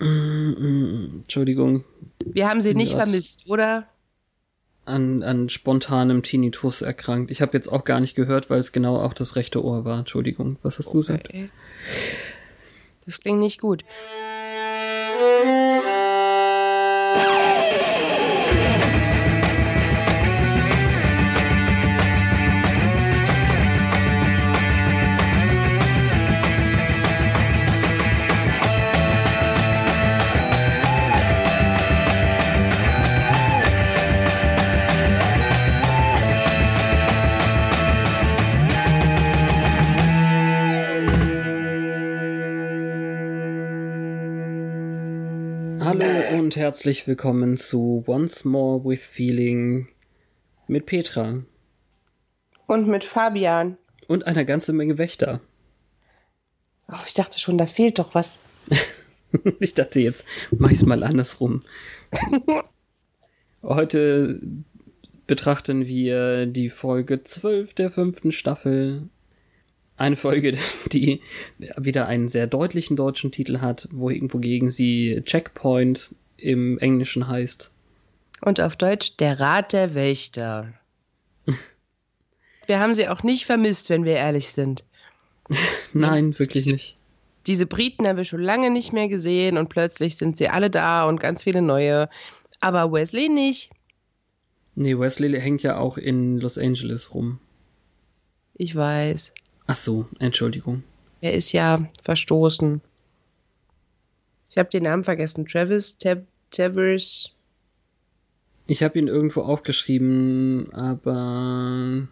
Entschuldigung. Wir haben sie nicht vermisst, oder? An, an spontanem Tinnitus erkrankt. Ich habe jetzt auch gar nicht gehört, weil es genau auch das rechte Ohr war. Entschuldigung, was hast okay. du gesagt? Das klingt nicht gut. Und herzlich willkommen zu Once More with Feeling mit Petra. Und mit Fabian. Und einer ganzen Menge Wächter. Oh, ich dachte schon, da fehlt doch was. ich dachte jetzt, mach ich's mal andersrum. Heute betrachten wir die Folge 12 der fünften Staffel eine Folge, die wieder einen sehr deutlichen deutschen Titel hat, wogegen sie Checkpoint im Englischen heißt. Und auf Deutsch der Rat der Wächter. wir haben sie auch nicht vermisst, wenn wir ehrlich sind. Nein, wirklich nicht. Diese Briten haben wir schon lange nicht mehr gesehen und plötzlich sind sie alle da und ganz viele neue. Aber Wesley nicht. Nee, Wesley hängt ja auch in Los Angeles rum. Ich weiß. Ach so, Entschuldigung. Er ist ja verstoßen. Ich habe den Namen vergessen. Travis Tab Tavers. Ich habe ihn irgendwo aufgeschrieben, aber.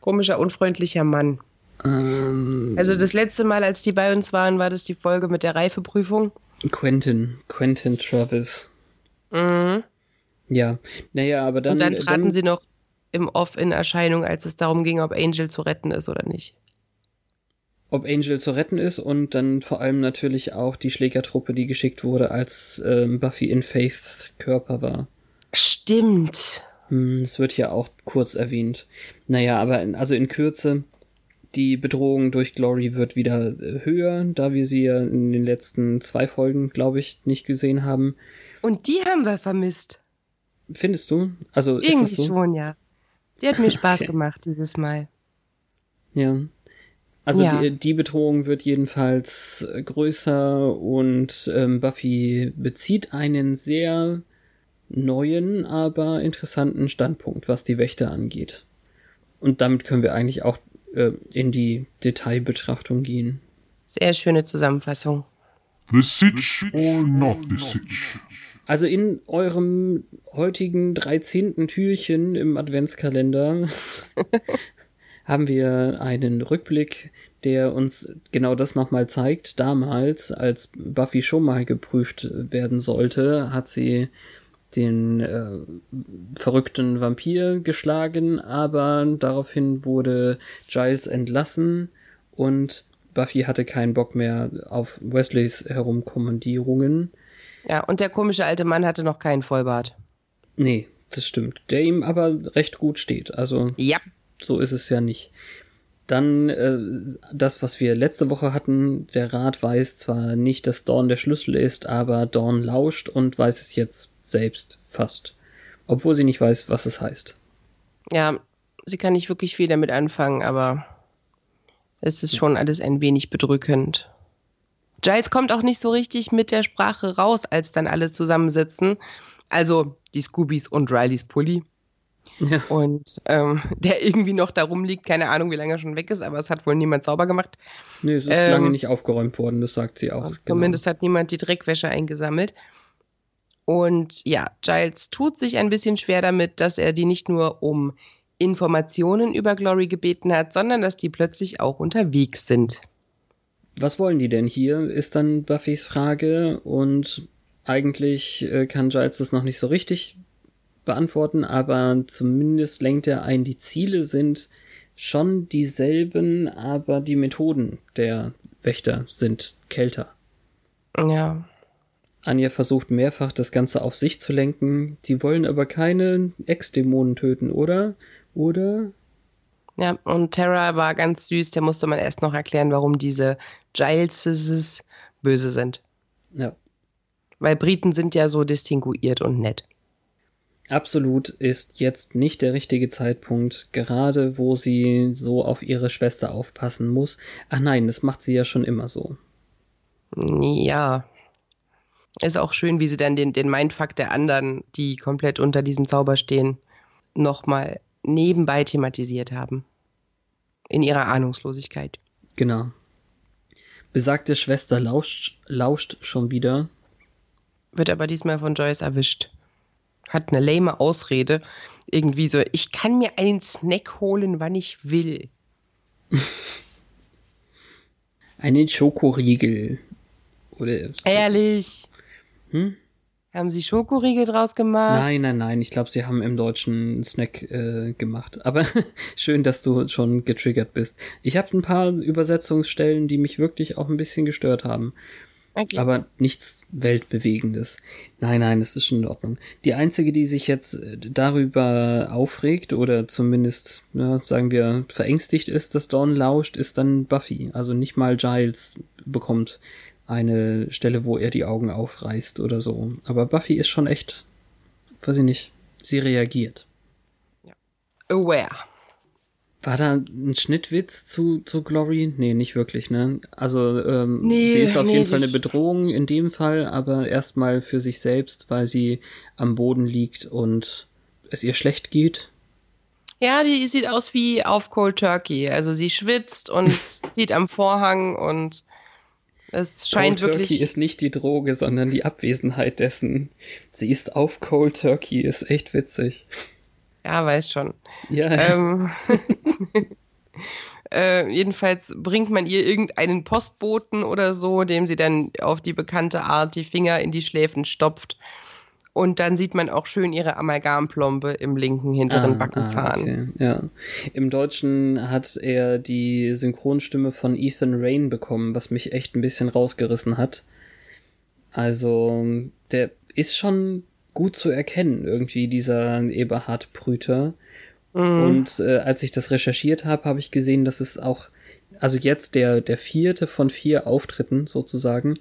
Komischer, unfreundlicher Mann. Ähm, also das letzte Mal, als die bei uns waren, war das die Folge mit der Reifeprüfung. Quentin. Quentin Travis. Mhm. Ja. Naja, aber dann. Und dann traten dann, sie noch im Off in Erscheinung, als es darum ging, ob Angel zu retten ist oder nicht ob Angel zu retten ist und dann vor allem natürlich auch die Schlägertruppe, die geschickt wurde, als ähm, Buffy in Faiths Körper war. Stimmt. Hm, es wird hier auch kurz erwähnt. Naja, aber in, also in Kürze, die Bedrohung durch Glory wird wieder äh, höher, da wir sie ja in den letzten zwei Folgen, glaube ich, nicht gesehen haben. Und die haben wir vermisst. Findest du? Also Irgendwie ist das so? schon, ja. Die hat mir Spaß okay. gemacht dieses Mal. Ja. Also ja. die, die Bedrohung wird jedenfalls äh, größer und ähm, Buffy bezieht einen sehr neuen, aber interessanten Standpunkt, was die Wächter angeht. Und damit können wir eigentlich auch äh, in die Detailbetrachtung gehen. Sehr schöne Zusammenfassung. The Sitch or not the Sitch? Also in eurem heutigen 13. Türchen im Adventskalender haben wir einen Rückblick, der uns genau das nochmal zeigt. Damals, als Buffy schon mal geprüft werden sollte, hat sie den äh, verrückten Vampir geschlagen, aber daraufhin wurde Giles entlassen und Buffy hatte keinen Bock mehr auf Wesleys Herumkommandierungen. Ja, und der komische alte Mann hatte noch keinen Vollbart. Nee, das stimmt. Der ihm aber recht gut steht. Also. Ja. So ist es ja nicht. Dann äh, das, was wir letzte Woche hatten, der Rat weiß zwar nicht, dass Dawn der Schlüssel ist, aber Dawn lauscht und weiß es jetzt selbst fast. Obwohl sie nicht weiß, was es heißt. Ja, sie kann nicht wirklich viel damit anfangen, aber es ist schon alles ein wenig bedrückend. Giles kommt auch nicht so richtig mit der Sprache raus, als dann alle zusammensitzen. Also die Scoobies und Rileys Pulli. Ja. Und ähm, der irgendwie noch da rumliegt, keine Ahnung, wie lange er schon weg ist, aber es hat wohl niemand sauber gemacht. Nee, es ist ähm, lange nicht aufgeräumt worden, das sagt sie auch. Genau. Zumindest hat niemand die Dreckwäsche eingesammelt. Und ja, Giles tut sich ein bisschen schwer damit, dass er die nicht nur um Informationen über Glory gebeten hat, sondern dass die plötzlich auch unterwegs sind. Was wollen die denn hier, ist dann Buffys Frage und Eigentlich äh, kann Giles das noch nicht so richtig beantworten, aber zumindest lenkt er ein, die Ziele sind schon dieselben, aber die Methoden der Wächter sind kälter. Ja. Anja versucht mehrfach, das Ganze auf sich zu lenken. Die wollen aber keine Ex-Dämonen töten, oder? Oder? Ja, und Terra war ganz süß. Der musste man erst noch erklären, warum diese Gileses böse sind. Ja. Weil Briten sind ja so distinguiert und nett. Absolut ist jetzt nicht der richtige Zeitpunkt, gerade wo sie so auf ihre Schwester aufpassen muss. Ach nein, das macht sie ja schon immer so. Ja. Ist auch schön, wie sie dann den, den Mindfuck der anderen, die komplett unter diesem Zauber stehen, nochmal nebenbei thematisiert haben. In ihrer Ahnungslosigkeit. Genau. Besagte Schwester lauscht, lauscht schon wieder. Wird aber diesmal von Joyce erwischt. Hat eine lame Ausrede. Irgendwie so, ich kann mir einen Snack holen, wann ich will. Einen Schokoriegel. Oder. so. Ehrlich. Hm? Haben sie Schokoriegel draus gemacht? Nein, nein, nein. Ich glaube, sie haben im Deutschen einen Snack äh, gemacht. Aber schön, dass du schon getriggert bist. Ich habe ein paar Übersetzungsstellen, die mich wirklich auch ein bisschen gestört haben. Okay. Aber nichts Weltbewegendes. Nein, nein, es ist schon in Ordnung. Die einzige, die sich jetzt äh, darüber aufregt oder zumindest, ja, sagen wir, verängstigt ist, dass Dawn lauscht, ist dann Buffy. Also nicht mal Giles bekommt eine Stelle, wo er die Augen aufreißt oder so. Aber Buffy ist schon echt, weiß ich nicht, sie reagiert. Aware. War da ein Schnittwitz zu, zu Glory? Nee, nicht wirklich, ne? Also, ähm, Nee, sie ist auf nee, jeden Fall eine Bedrohung in dem Fall, aber erstmal für sich selbst, weil sie am Boden liegt und es ihr schlecht geht. Ja, die sieht aus wie auf Cold Turkey. Also sie schwitzt und sieht am Vorhang und es scheint Cold wirklich. Turkey ist nicht die Droge, sondern die Abwesenheit dessen. Sie ist auf Cold Turkey, ist echt witzig. Ja, weiß schon. Ja, ähm, äh, jedenfalls bringt man ihr irgendeinen Postboten oder so, dem sie dann auf die bekannte Art die Finger in die Schläfen stopft. Und dann sieht man auch schön ihre Amalgamplombe im linken hinteren Backenzahn. okay, ja. Im Deutschen hat er die Synchronstimme von Ethan Rain bekommen, was mich echt ein bisschen rausgerissen hat. Also, der ist schon gut zu erkennen, irgendwie, dieser Eberhard Brüter. Und äh, als ich das recherchiert habe, habe ich gesehen, dass es auch, also jetzt der, der vierte von vier Auftritten sozusagen,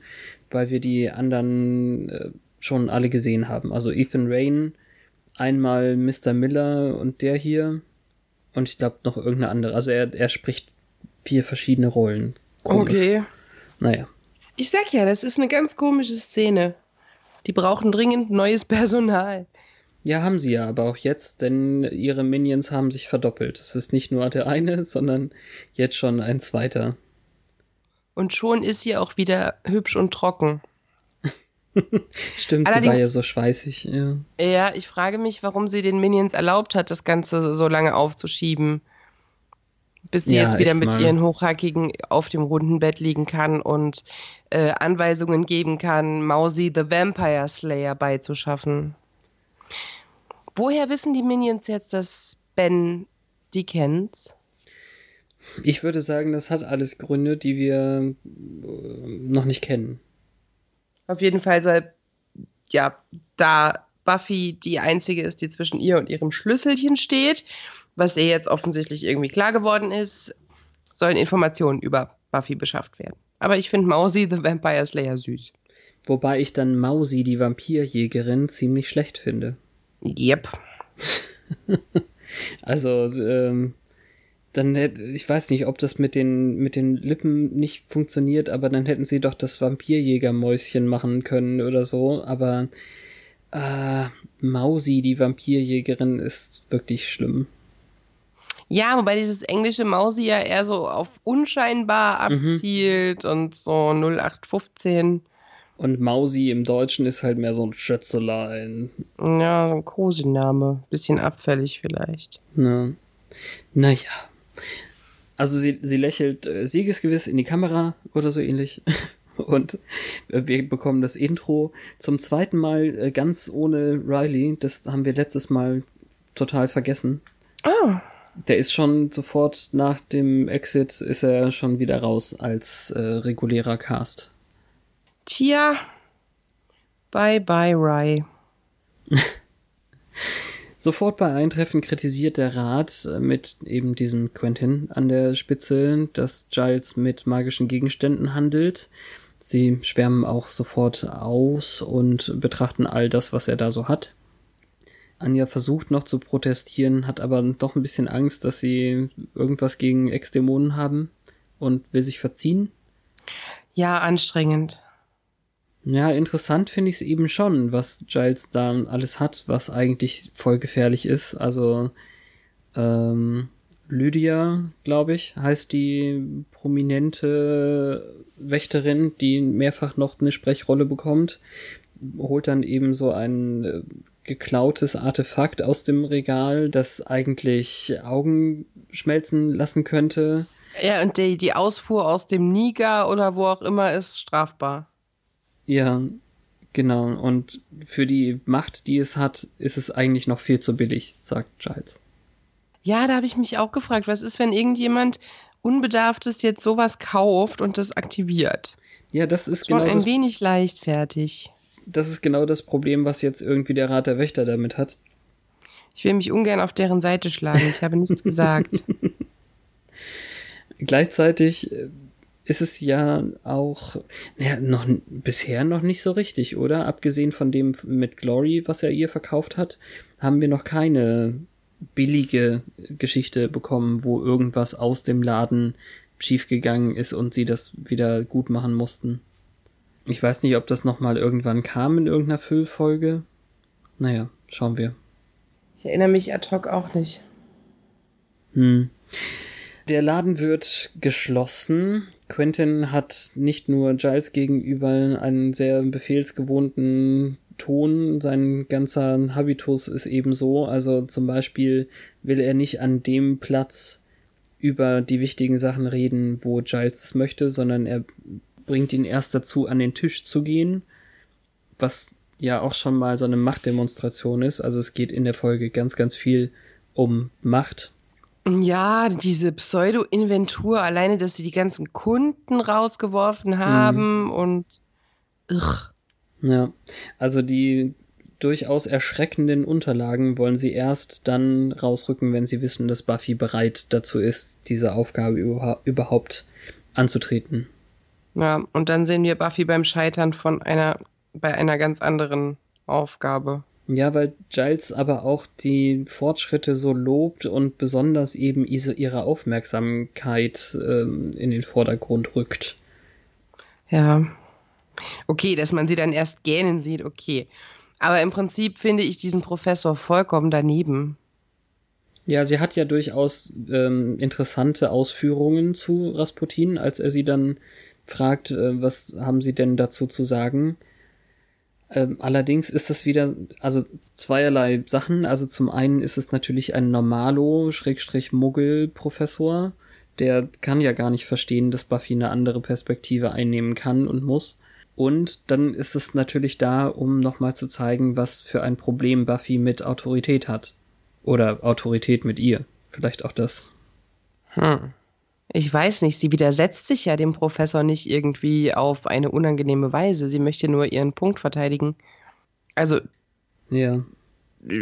weil wir die anderen äh, schon alle gesehen haben. Also Ethan Rain, einmal Mr. Miller und der hier und ich glaube noch irgendeine andere. Also er, er spricht vier verschiedene Rollen. Komisch. Okay. Naja. Ich sag ja, das ist eine ganz komische Szene. Die brauchen dringend neues Personal. Ja, haben sie ja, aber auch jetzt, denn ihre Minions haben sich verdoppelt. Es ist nicht nur der eine, sondern jetzt schon ein zweiter. Und schon ist sie auch wieder hübsch und trocken. Stimmt, sie Allerdings- war ja so schweißig. Ja. Ja, ich frage mich, warum sie den Minions erlaubt hat, das Ganze so lange aufzuschieben. Bis sie Ja, jetzt wieder mit mal. ihren Hochhackigen auf dem runden Bett liegen kann und äh, Anweisungen geben kann, Mausi the Vampire Slayer beizuschaffen. Woher wissen die Minions jetzt, dass Ben die kennt? Ich würde sagen, das hat alles Gründe, die wir äh, noch nicht kennen. Auf jeden Fall soll, ja, da Buffy die einzige ist, die zwischen ihr und ihrem Schlüsselchen steht, was ihr jetzt offensichtlich irgendwie klar geworden ist, sollen Informationen über Buffy beschafft werden. Aber ich finde Mausi the Vampire Slayer süß. Wobei ich dann Mausi, die Vampirjägerin, ziemlich schlecht finde. Yep. Also, ähm, dann hätte, ich weiß nicht, ob das mit den, mit den Lippen nicht funktioniert, aber dann hätten sie doch das Vampirjägermäuschen machen können oder so, aber äh, Mausi, die Vampirjägerin, ist wirklich schlimm. Ja, wobei dieses englische Mausi ja eher so auf unscheinbar Mhm. abzielt und so 0815. Und Mausi im Deutschen ist halt mehr so ein Schätzelein. Ja, so ein Kosename. Bisschen abfällig vielleicht. Ne? Naja. Also sie, sie lächelt äh, siegesgewiss in die Kamera oder so ähnlich. Und wir bekommen das Intro zum zweiten Mal äh, ganz ohne Riley. Das haben wir letztes Mal total vergessen. Oh. Der ist schon sofort nach dem Exit ist er schon wieder raus als äh, regulärer Cast. Tja. Bye bye, Rye. Sofort bei Eintreffen kritisiert der Rat äh, mit eben diesem Quentin an der Spitze, dass Giles mit magischen Gegenständen handelt. Sie schwärmen auch sofort aus und betrachten all das, was er da so hat. Anja versucht noch zu protestieren, hat aber doch ein bisschen Angst, dass sie irgendwas gegen Ex-Dämonen haben und will sich verziehen. Ja, anstrengend. Ja, interessant finde ich es eben schon, was Giles da alles hat, was eigentlich voll gefährlich ist. Also ähm, Lydia, glaube ich, heißt die prominente Wächterin, die mehrfach noch eine Sprechrolle bekommt, holt dann eben so ein äh, geklautes Artefakt aus dem Regal, das eigentlich Augen schmelzen lassen könnte. Ja, und die, die Ausfuhr aus dem Niger oder wo auch immer ist strafbar. Ja, genau. Und für die Macht, die es hat, ist es eigentlich noch viel zu billig, sagt Giles. Ja, da habe ich mich auch gefragt, was ist, wenn irgendjemand Unbedarftes jetzt sowas kauft und das aktiviert? Ja, das ist Schon genau ein das, wenig leichtfertig. Das ist genau das Problem, was jetzt irgendwie der Rat der Wächter damit hat. Ich will mich ungern auf deren Seite schlagen. Ich habe nichts gesagt. Gleichzeitig äh, ist es ja auch naja, noch bisher noch nicht so richtig, oder? Abgesehen von dem mit Glory, was er ihr verkauft hat, haben wir noch keine billige Geschichte bekommen, wo irgendwas aus dem Laden schiefgegangen ist und sie das wieder gut machen mussten. Ich weiß nicht, ob das noch mal irgendwann kam in irgendeiner Füllfolge. Naja, schauen wir. Ich erinnere mich ad hoc auch nicht. Hm. Der Laden wird geschlossen. Quentin hat nicht nur Giles gegenüber einen sehr befehlsgewohnten Ton, sein ganzer Habitus ist ebenso. Also zum Beispiel will er nicht an dem Platz über die wichtigen Sachen reden, wo Giles es möchte, sondern er bringt ihn erst dazu, an den Tisch zu gehen, was ja auch schon mal so eine Machtdemonstration ist. Also es geht in der Folge ganz, ganz viel um Macht. Ja, diese Pseudo-Inventur, alleine, dass sie die ganzen Kunden rausgeworfen haben und. Ugh. Ja, also die durchaus erschreckenden Unterlagen wollen sie erst dann rausrücken, wenn sie wissen, dass Buffy bereit dazu ist, diese Aufgabe überha überhaupt anzutreten. Ja, und dann sehen wir Buffy beim Scheitern von einer, bei einer ganz anderen Aufgabe. Ja, weil Giles aber auch die Fortschritte so lobt und besonders eben ihre Aufmerksamkeit ähm, in den Vordergrund rückt. Ja. Okay, dass man sie dann erst gähnen sieht, okay. Aber im Prinzip finde ich diesen Professor vollkommen daneben. Ja, sie hat ja durchaus ähm, interessante Ausführungen zu Rasputin, als er sie dann fragt, äh, was haben sie denn dazu zu sagen. Ähm, allerdings ist das wieder, also zweierlei Sachen. Also zum einen ist es natürlich ein Normalo-Muggel-Professor, der kann ja gar nicht verstehen, dass Buffy eine andere Perspektive einnehmen kann und muss. Und dann ist es natürlich da, um nochmal zu zeigen, was für ein Problem Buffy mit Autorität hat. Oder Autorität mit ihr. Vielleicht auch das. Hm. Ich weiß nicht, sie widersetzt sich ja dem Professor nicht irgendwie auf eine unangenehme Weise. Sie möchte nur ihren Punkt verteidigen. Also, Ja.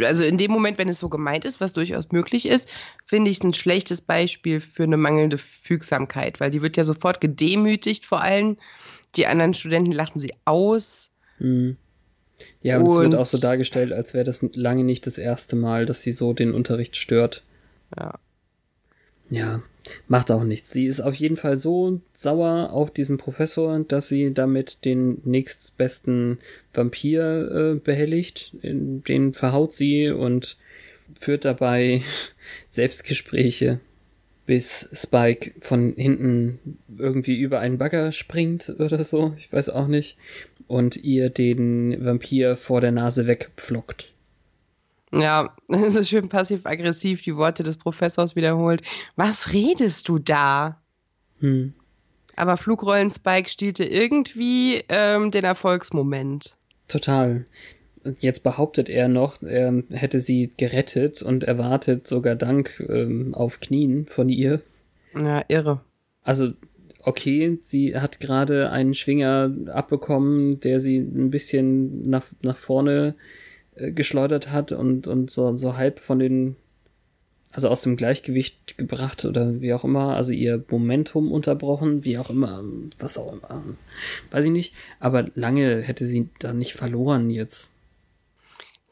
also in dem Moment, wenn es so gemeint ist, was durchaus möglich ist, finde ich es ein schlechtes Beispiel für eine mangelnde Fügsamkeit, weil die wird ja sofort gedemütigt vor allem. Die anderen Studenten lachen sie aus. Hm. Ja, und, es wird Und- auch so dargestellt, als wäre das lange nicht das erste Mal, dass sie so den Unterricht stört. Ja. Ja, macht auch nichts. Sie ist auf jeden Fall so sauer auf diesen Professor, dass sie damit den nächstbesten Vampir äh, behelligt. Den verhaut sie und führt dabei Selbstgespräche, bis Spike von hinten irgendwie über einen Bagger springt oder so. Ich weiß auch nicht. Und ihr den Vampir vor der Nase wegpflockt. Ja, so schön passiv-aggressiv die Worte des Professors wiederholt. Was redest du da? Hm. Aber Flugrollen-Spike stielte irgendwie ähm, den Erfolgsmoment. Total. Jetzt behauptet er noch, er hätte sie gerettet und erwartet sogar Dank ähm, auf Knien von ihr. Ja, irre. Also, okay, sie hat gerade einen Schwinger abbekommen, der sie ein bisschen nach, nach vorne äh, geschleudert hat und, und so, so halb von den also aus dem Gleichgewicht gebracht oder wie auch immer, also ihr Momentum unterbrochen, wie auch immer, was auch immer, weiß ich nicht, aber lange hätte sie da nicht verloren jetzt.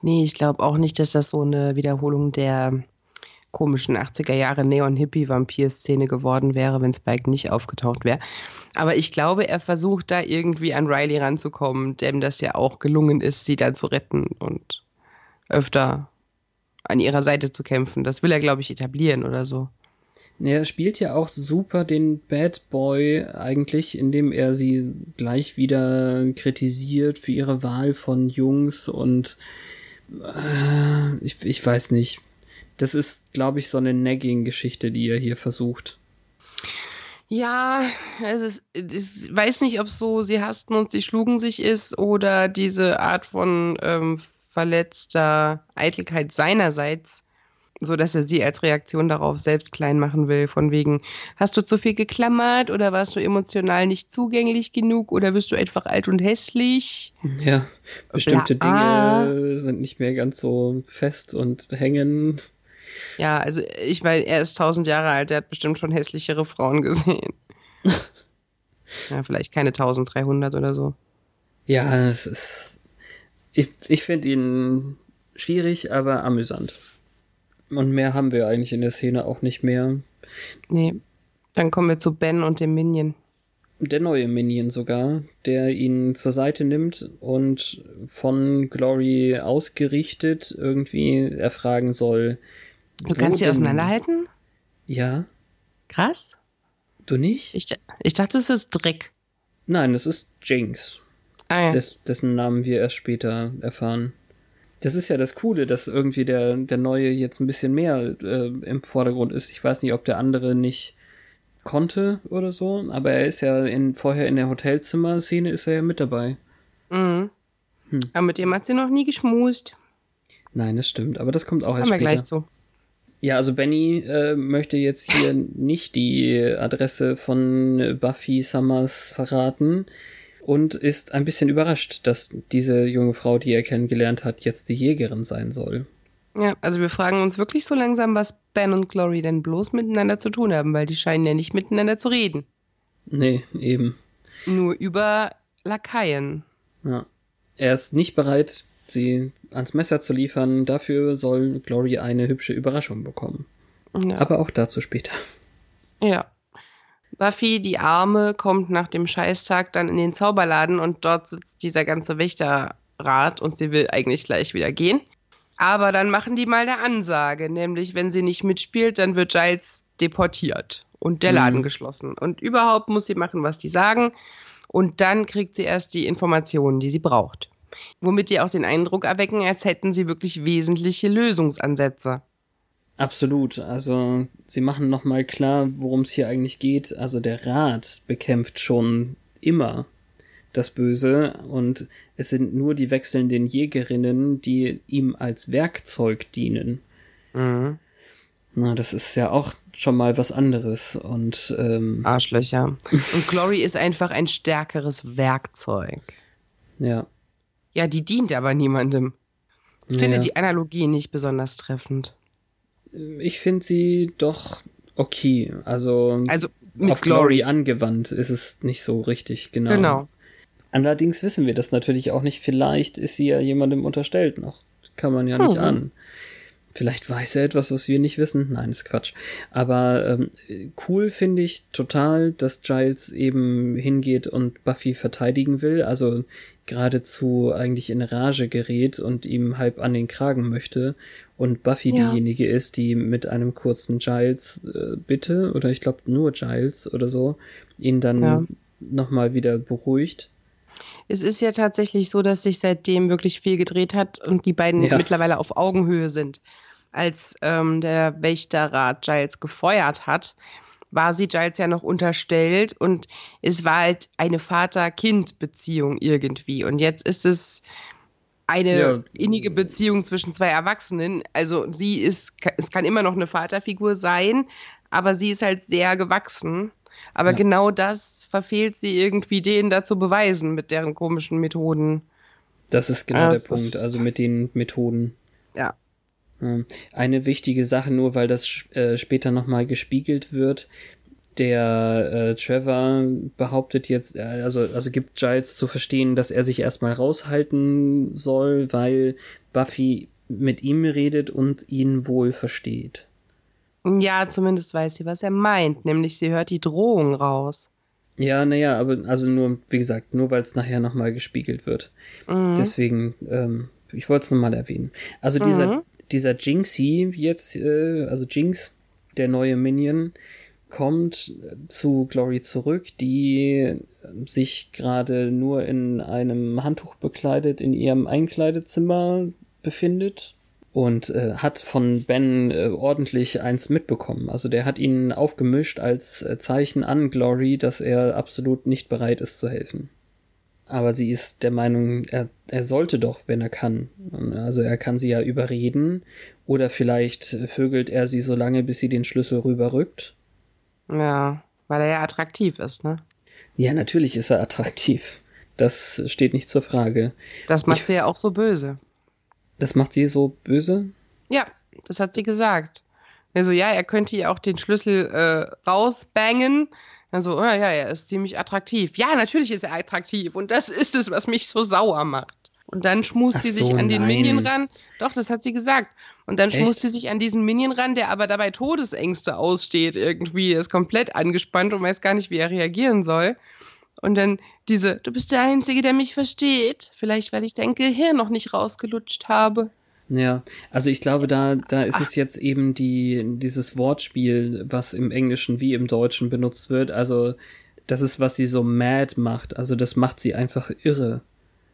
Nee, ich glaube auch nicht, dass das so eine Wiederholung der komischen 80er Jahre Neon-Hippie-Vampir-Szene geworden wäre, wenn Spike nicht aufgetaucht wäre. Aber ich glaube, er versucht da irgendwie an Riley ranzukommen, dem das ja auch gelungen ist, sie dann zu retten und öfter an ihrer Seite zu kämpfen. Das will er, glaube ich, etablieren oder so. Er spielt ja auch super den Bad Boy eigentlich, indem er sie gleich wieder kritisiert für ihre Wahl von Jungs und äh, ich, ich weiß nicht. Das ist, glaube ich, so eine Nagging-Geschichte, die er hier versucht. Ja, es ist, ich weiß nicht, ob so sie hassten und sie schlugen sich ist oder diese Art von ähm, verletzter Eitelkeit seinerseits, so dass er sie als Reaktion darauf selbst klein machen will, von wegen, hast du zu viel geklammert oder warst du emotional nicht zugänglich genug oder wirst du einfach alt und hässlich? Ja, bestimmte Bla. Dinge sind nicht mehr ganz so fest und hängen. Ja, also ich meine, er ist tausend Jahre alt, er hat bestimmt schon hässlichere Frauen gesehen. ja, vielleicht keine 1300 oder so. Ja, es ist ich, ich finde ihn schwierig, aber amüsant. Und mehr haben wir eigentlich in der Szene auch nicht mehr. Nee. Dann kommen wir zu Ben und dem Minion. Der neue Minion sogar, der ihn zur Seite nimmt und von Glory ausgerichtet irgendwie erfragen soll. Du kannst sie auseinanderhalten? Ja. Krass. Du nicht? Ich, ich dachte, es ist Dreck. Nein, es ist Jinx. Ah, ja. Des, dessen Namen wir erst später erfahren. Das ist ja das Coole, dass irgendwie der, der Neue jetzt ein bisschen mehr äh, im Vordergrund ist. Ich weiß nicht, ob der andere nicht konnte oder so, aber er ist ja in, vorher in der Hotelzimmer-Szene ist er ja mit dabei. Mhm. Hm. Aber mit dem hat sie noch nie geschmust. Nein, das stimmt, aber das kommt auch erst Haben später. wir gleich zu. Ja, also Benny äh, möchte jetzt hier nicht die Adresse von Buffy Summers verraten und ist ein bisschen überrascht, dass diese junge Frau, die er kennengelernt hat, jetzt die Jägerin sein soll. Ja, also wir fragen uns wirklich so langsam, was Ben und Glory denn bloß miteinander zu tun haben, weil die scheinen ja nicht miteinander zu reden. Nee, eben. Nur über Lakaien. Ja. Er ist nicht bereit, sie ans Messer zu liefern. Dafür soll Glory eine hübsche Überraschung bekommen. Ja. Aber auch dazu später. Ja. Buffy, die Arme, kommt nach dem Scheißtag dann in den Zauberladen und dort sitzt dieser ganze Wächterrat und sie will eigentlich gleich wieder gehen. Aber dann machen die mal eine Ansage, nämlich wenn sie nicht mitspielt, dann wird Giles deportiert und der Laden mhm. geschlossen. Und überhaupt muss sie machen, was die sagen. Und dann kriegt sie erst die Informationen, die sie braucht. Womit die auch den Eindruck erwecken, als hätten sie wirklich wesentliche Lösungsansätze. Absolut. Also sie machen nochmal klar, worum es hier eigentlich geht. Also der Rat bekämpft schon immer das Böse und es sind nur die wechselnden Jägerinnen, die ihm als Werkzeug dienen. Mhm. Na, das ist ja auch schon mal was anderes und ähm, Arschlöcher. Und Glory ist einfach ein stärkeres Werkzeug. Ja. Ja, die dient aber niemandem. Ich ja. finde die Analogie nicht besonders treffend ich finde sie doch okay. Also, also auf Glory. Glory angewandt ist es nicht so richtig, genau. Genau. Allerdings wissen wir das natürlich auch nicht. Vielleicht ist sie ja jemandem unterstellt noch. Kann man ja nicht mhm. an. Vielleicht weiß er etwas, was wir nicht wissen. Nein, ist Quatsch. Aber ähm, cool finde ich total, dass Giles eben hingeht und Buffy verteidigen will. Also geradezu eigentlich in Rage gerät und ihm halb an den Kragen möchte. Und Buffy ja. diejenige ist, die mit einem kurzen Giles äh, bitte, oder ich glaube nur Giles oder so, ihn dann ja. nochmal wieder beruhigt. Es ist ja tatsächlich so, dass sich seitdem wirklich viel gedreht hat und die beiden ja. mittlerweile auf Augenhöhe sind als ähm, der Wächterrat Giles gefeuert hat, war sie Giles ja noch unterstellt und es war halt eine Vater-Kind-Beziehung irgendwie. Und jetzt ist es eine ja. innige Beziehung zwischen zwei Erwachsenen. Also sie ist, es kann immer noch eine Vaterfigur sein, aber sie ist halt sehr gewachsen. Aber ja. genau das verfehlt sie irgendwie, denen da zu beweisen mit deren komischen Methoden. Das ist genau das der Punkt, also mit den Methoden. Ja. Eine wichtige Sache, nur weil das äh, später nochmal gespiegelt wird, der äh, Trevor behauptet jetzt, äh, also, also gibt Giles zu verstehen, dass er sich erstmal raushalten soll, weil Buffy mit ihm redet und ihn wohl versteht. Ja, zumindest weiß sie, was er meint, nämlich sie hört die Drohung raus. Ja, naja, aber also nur, wie gesagt, nur weil es nachher nochmal gespiegelt wird. Mhm. Deswegen, ähm, ich wollte es nochmal erwähnen. Also dieser, mhm. Dieser Jinxie jetzt, äh, also Jinx, der neue Minion, kommt zu Glory zurück, die sich gerade nur in einem Handtuch bekleidet in ihrem Einkleidezimmer befindet und äh, hat von Ben äh, ordentlich eins mitbekommen. Also der hat ihn aufgemischt als äh, Zeichen an Glory, dass er absolut nicht bereit ist zu helfen. Aber sie ist der Meinung, er, er sollte doch, wenn er kann. Also er kann sie ja überreden oder vielleicht vögelt er sie so lange, bis sie den Schlüssel rüberrückt. Ja, weil er ja attraktiv ist, ne? Ja, natürlich ist er attraktiv. Das steht nicht zur Frage. Das macht ich, sie ja auch so böse. Das macht sie so böse? Ja, das hat sie gesagt. Also ja, er könnte ihr auch den Schlüssel äh, rausbangen. Also, oh, ja, er ist ziemlich attraktiv. Ja, natürlich ist er attraktiv. Und das ist es, was mich so sauer macht. Und dann schmust sie sich an den nein. Minion ran. Doch, das hat sie gesagt. Und dann Echt? schmust sie sich an diesen Minion ran, der aber dabei Todesängste aussteht irgendwie. Er ist komplett angespannt und weiß gar nicht, wie er reagieren soll. Und dann diese, du bist der Einzige, der mich versteht. Vielleicht, weil ich dein Gehirn noch nicht rausgelutscht habe. Ja, also ich glaube, da, da ist Ach. es jetzt eben die, dieses Wortspiel, was im Englischen wie im Deutschen benutzt wird. Also, das ist, was sie so mad macht. Also, das macht sie einfach irre.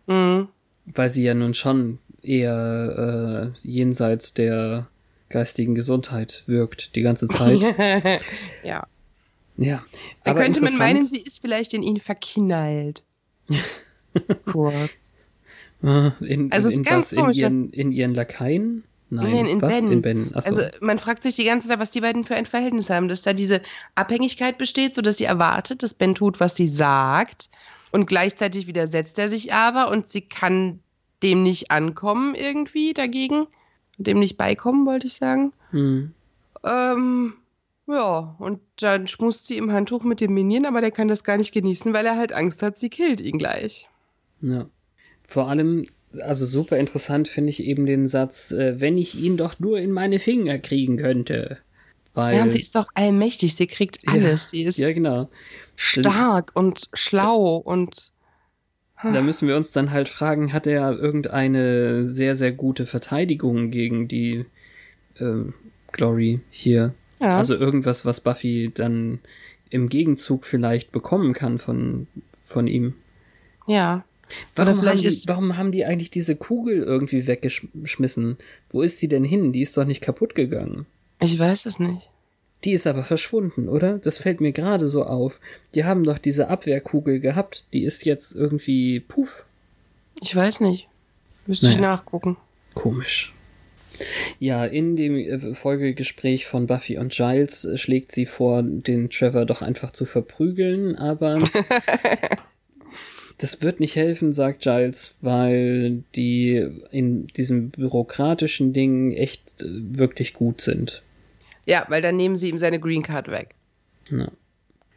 Mhm. Weil sie ja nun schon eher äh, jenseits der geistigen Gesundheit wirkt die ganze Zeit. ja. Ja. Da könnte man meinen, sie ist vielleicht in ihn verknallt. Kurz. Ah, in, also in, in was? In ihren, in ihren Lakaien? Nein, Nein in was? Ben. In Ben. Also man fragt sich die ganze Zeit, was die beiden für ein Verhältnis haben, dass da diese Abhängigkeit besteht, so dass sie erwartet, dass Ben tut, was sie sagt und gleichzeitig widersetzt er sich aber und sie kann dem nicht ankommen irgendwie dagegen, dem nicht beikommen, wollte ich sagen. Hm. Ähm, ja, und dann schmust sie im Handtuch mit dem Minion, aber der kann das gar nicht genießen, weil er halt Angst hat, sie killt ihn gleich. Ja. Vor allem, also super interessant finde ich eben den Satz, äh, wenn ich ihn doch nur in meine Finger kriegen könnte. Weil, ja, und sie ist doch allmächtig, sie kriegt alles. Ja, sie ist ja, genau. stark und schlau und. Da müssen wir uns dann halt fragen, hat er irgendeine sehr, sehr gute Verteidigung gegen die äh, Glory hier? Ja. Also irgendwas, was Buffy dann im Gegenzug vielleicht bekommen kann von, von ihm. Ja. Warum haben, die, warum haben die eigentlich diese Kugel irgendwie weggeschmissen? Wo ist die denn hin? Die ist doch nicht kaputt gegangen. Ich weiß es nicht. Die ist aber verschwunden, oder? Das fällt mir gerade so auf. Die haben doch diese Abwehrkugel gehabt. Die ist jetzt irgendwie puff. Ich weiß nicht. Müsste naja. ich nachgucken. Komisch. Ja, in dem äh, Folgegespräch von Buffy und Giles äh, schlägt sie vor, den Trevor doch einfach zu verprügeln, aber das wird nicht helfen, sagt Giles, weil die in diesem bürokratischen Ding echt äh, wirklich gut sind. Ja, weil dann nehmen sie ihm seine Green Card weg. Ja.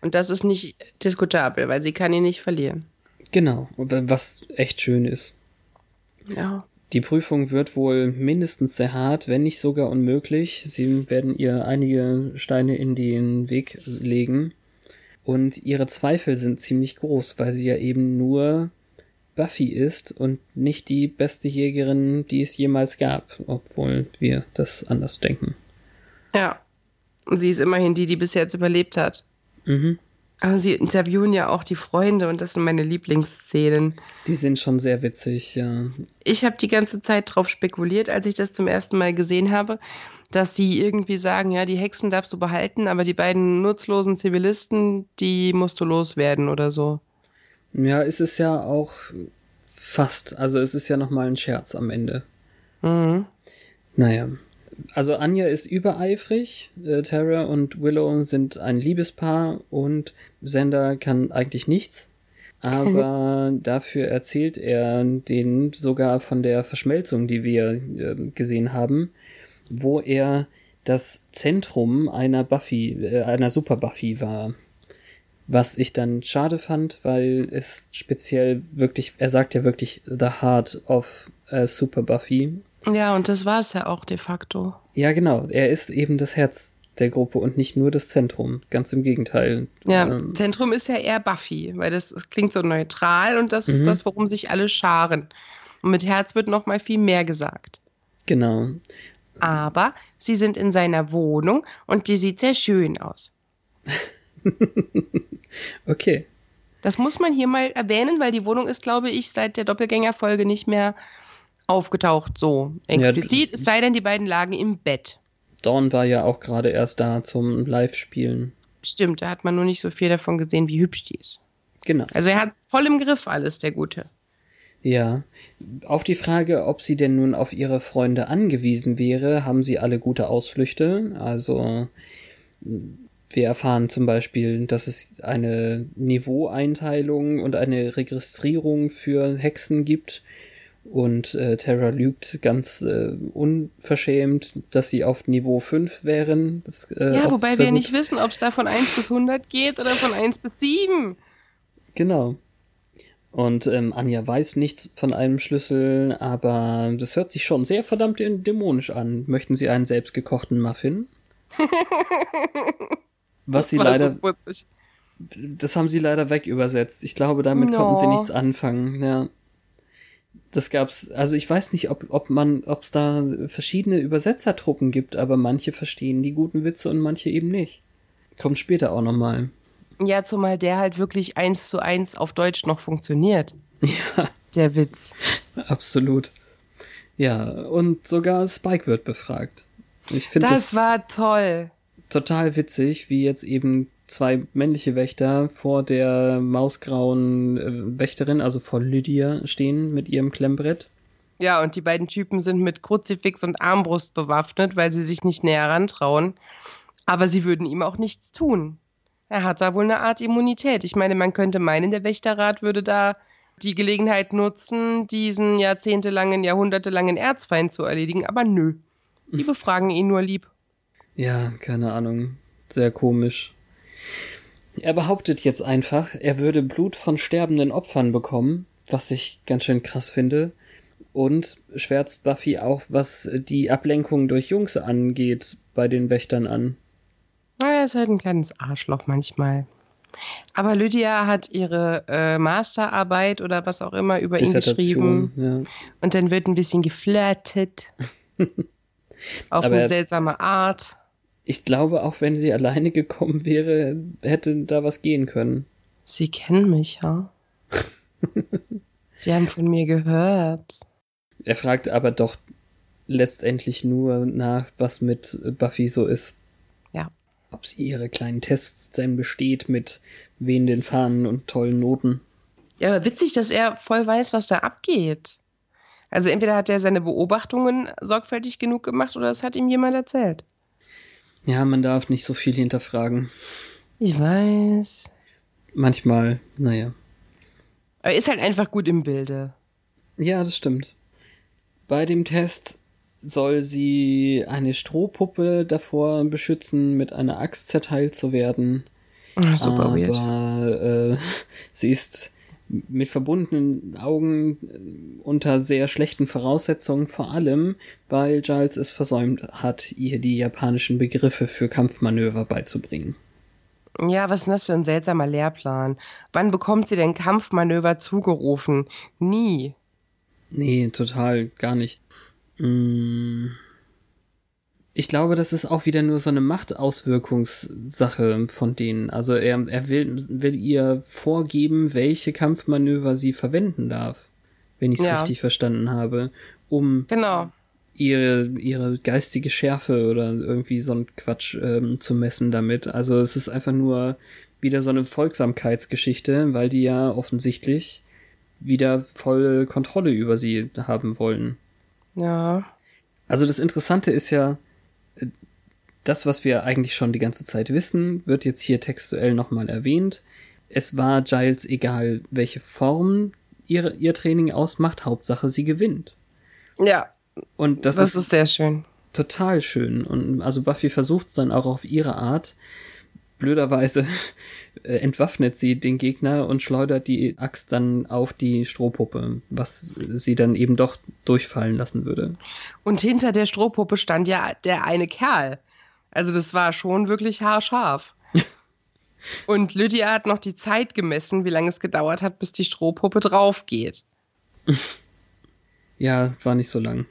Und das ist nicht diskutabel, weil sie kann ihn nicht verlieren. Genau, was echt schön ist. Ja. Die Prüfung wird wohl mindestens sehr hart, wenn nicht sogar unmöglich. Sie werden ihr einige Steine in den Weg legen. Und ihre Zweifel sind ziemlich groß, weil sie ja eben nur Buffy ist und nicht die beste Jägerin, die es jemals gab, obwohl wir das anders denken. Ja. Und sie ist immerhin die, die bis jetzt überlebt hat. Mhm. Aber sie interviewen ja auch die Freunde und das sind meine Lieblingsszenen. Die sind schon sehr witzig, ja. Ich habe die ganze Zeit drauf spekuliert, als ich das zum ersten Mal gesehen habe, dass die irgendwie sagen, ja, die Hexen darfst du behalten, aber die beiden nutzlosen Zivilisten, die musst du loswerden oder so. Ja, es ist ja auch fast, also es ist ja nochmal ein Scherz am Ende. Mhm. Naja. Also Anja ist übereifrig, äh, Tara und Willow sind ein Liebespaar und Xander kann eigentlich nichts. Aber dafür erzählt er denen sogar von der Verschmelzung, die wir äh, gesehen haben, wo er das Zentrum einer Buffy, äh, einer Super Buffy war. Was ich dann schade fand, weil es speziell wirklich, er sagt ja wirklich The Heart of äh, Super Buffy. Ja, und das war es ja auch de facto. Ja, genau. Er ist eben das Herz der Gruppe und nicht nur das Zentrum. Ganz im Gegenteil. Ja, Ähm, Zentrum ist ja eher Buffy, weil das, das klingt so neutral und das ist Mhm. das, worum sich alle scharen. Und mit Herz wird noch mal viel mehr gesagt. genau. Aber sie sind in seiner Wohnung und die sieht sehr schön aus. Okay. Das muss man hier mal erwähnen, weil die Wohnung ist, glaube ich, seit der Doppelgängerfolge nicht mehr aufgetaucht so explizit. d- es sei denn, die beiden lagen im Bett. Dawn war ja auch gerade erst da zum Live-Spielen. Stimmt, da hat man nur nicht so viel davon gesehen, wie hübsch die ist. Genau. Also er hat es voll im Griff alles, der Gute. Ja. Auf die Frage, ob sie denn nun auf ihre Freunde angewiesen wäre, haben sie alle gute Ausflüchte. Also wir erfahren zum Beispiel, dass es eine Niveaueinteilung und eine Registrierung für Hexen gibt. Und äh, Terra lügt ganz äh, unverschämt, dass sie auf Niveau 5 wären. Das, äh, Ja, wobei wir gut. nicht wissen, ob es da von 1 bis 100 geht oder von 1 bis 7. Genau. Und ähm, Anja weiß nichts von einem Schlüssel, aber das hört sich schon sehr verdammt dämonisch an. Möchten Sie einen selbstgekochten Muffin? Was sie leider, So das haben sie leider wegübersetzt. Ich glaube, damit No. konnten sie nichts anfangen. Ja, das gab's. Also ich weiß nicht, ob ob man, ob es da verschiedene Übersetzertruppen gibt, aber manche verstehen die guten Witze und manche eben nicht. Kommt später auch noch mal. Ja, zumal der halt wirklich 1 zu 1 auf Deutsch noch funktioniert. Ja. Der Witz. Absolut. Ja, und sogar Spike wird befragt. Ich finde Das das, war toll. total witzig, wie jetzt eben zwei männliche Wächter vor der mausgrauen äh, Wächterin, also vor Lydia, stehen mit ihrem Klemmbrett. Ja, und die beiden Typen sind mit Kruzifix und Armbrust bewaffnet, weil sie sich nicht näher rantrauen. Aber sie würden ihm auch nichts tun. Er hat da wohl eine Art Immunität. Ich meine, man könnte meinen, der Wächterrat würde da die Gelegenheit nutzen, diesen jahrzehntelangen, jahrhundertelangen Erzfeind zu erledigen, aber nö. Die befragen ihn nur lieb. Ja, keine Ahnung. Sehr komisch. Er behauptet jetzt einfach, er würde Blut von sterbenden Opfern bekommen, was ich ganz schön krass finde. Und schwärzt Buffy auch, was die Ablenkung durch Jungs angeht, bei den Wächtern an. Er ist halt ein kleines Arschloch manchmal. Aber Lydia hat ihre äh, Masterarbeit oder was auch immer über ihn geschrieben. ja. Und dann wird ein bisschen geflirtet. Auf Aber eine seltsame Art. Ich glaube, auch wenn sie alleine gekommen wäre, hätte da was gehen können. Sie kennen mich, ja? Sie haben von mir gehört. Er fragt aber doch letztendlich nur nach, was mit Buffy so ist. Ob sie ihre kleinen Tests denn besteht mit wehenden Fahnen und tollen Noten. Ja, aber witzig, dass er voll weiß, was da abgeht. Also entweder hat er seine Beobachtungen sorgfältig genug gemacht oder es hat ihm jemand erzählt. Ja, man darf nicht so viel hinterfragen. Ich weiß. Manchmal, naja. Aber er ist halt einfach gut im Bilde. Ja, das stimmt. Bei dem Test soll sie eine Strohpuppe davor beschützen, mit einer Axt zerteilt zu werden. Ah, Super aber weird. äh, sie ist mit verbundenen Augen äh, unter sehr schlechten Voraussetzungen, vor allem, weil Giles es versäumt hat, ihr die japanischen Begriffe für Kampfmanöver beizubringen. Ja, was ist denn das für ein seltsamer Lehrplan? Wann bekommt sie denn Kampfmanöver zugerufen? Nie. Nee, total, gar nicht. Mm. Ich glaube, das ist auch wieder nur so eine Machtauswirkungssache von denen. Also er, er will, will ihr vorgeben, welche Kampfmanöver sie verwenden darf, wenn ich es Ja. richtig verstanden habe, um Genau. ihre, ihre geistige Schärfe oder irgendwie so ein Quatsch ähm, zu messen damit. Also es ist einfach nur wieder so eine Folgsamkeitsgeschichte, weil die ja offensichtlich wieder volle Kontrolle über sie haben wollen. Ja. Also das Interessante ist ja, äh, das, was wir eigentlich schon die ganze Zeit wissen, wird jetzt hier textuell nochmal erwähnt. Es war Giles egal, welche Form ihr, ihr Training ausmacht, Hauptsache sie gewinnt. Ja, Und das, das, ist, ist sehr schön. total schön. Und also Buffy versucht es dann auch auf ihre Art. Blöderweise äh, entwaffnet sie den Gegner und schleudert die Axt dann auf die Strohpuppe, was sie dann eben doch durchfallen lassen würde. Und hinter der Strohpuppe stand ja der eine Kerl. Also das war schon wirklich haarscharf. Und Lydia hat noch die Zeit gemessen, wie lange es gedauert hat, bis die Strohpuppe drauf geht. Ja, war nicht so lang.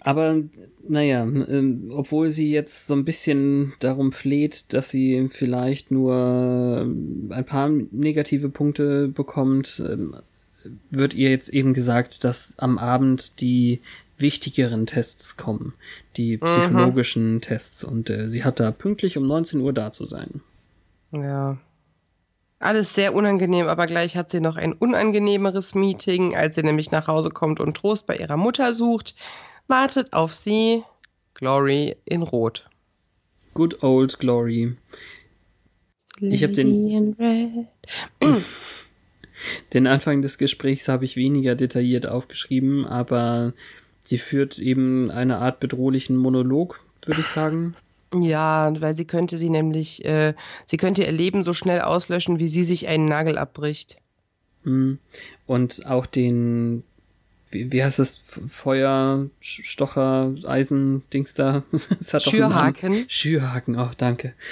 Aber naja, ähm, obwohl sie jetzt so ein bisschen darum fleht, dass sie vielleicht nur ähm, ein paar negative Punkte bekommt, ähm, wird ihr jetzt eben gesagt, dass am Abend die wichtigeren Tests kommen, die psychologischen Tests und äh, sie hat da pünktlich um 19 Uhr da zu sein. Ja. Alles sehr unangenehm, aber gleich hat sie noch ein unangenehmeres Meeting, als sie nämlich nach Hause kommt und Trost bei ihrer Mutter sucht. Wartet auf sie Glory in Rot. Good old Glory. Ich hab den-. Den Anfang des Gesprächs habe ich weniger detailliert aufgeschrieben, aber sie führt eben eine Art bedrohlichen Monolog, würde ich sagen. Ja, weil sie könnte sie nämlich, äh, sie könnte ihr Leben so schnell auslöschen, wie sie sich einen Nagel abbricht. Hm. Und auch den, wie, wie heißt das, Feuer, Stocher, Eisen, Dings da. Schürhaken. Schürhaken, oh, danke.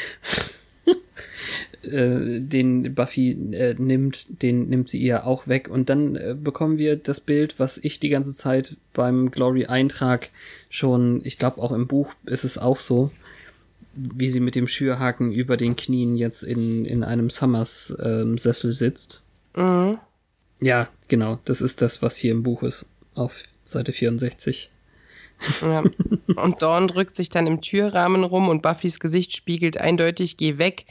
Äh, den Buffy äh, nimmt, den nimmt sie ihr auch weg. Und dann äh, bekommen wir das Bild, was ich die ganze Zeit beim Glory-Eintrag schon, ich glaube auch im Buch ist es auch so, wie sie mit dem Schürhaken über den Knien jetzt in, in einem Summers-Sessel sitzt. Mhm. Ja, genau, das ist das, was hier im Buch ist, auf Seite 64. Ja. Und Dawn drückt sich dann im Türrahmen rum und Buffys Gesicht spiegelt eindeutig, geh weg.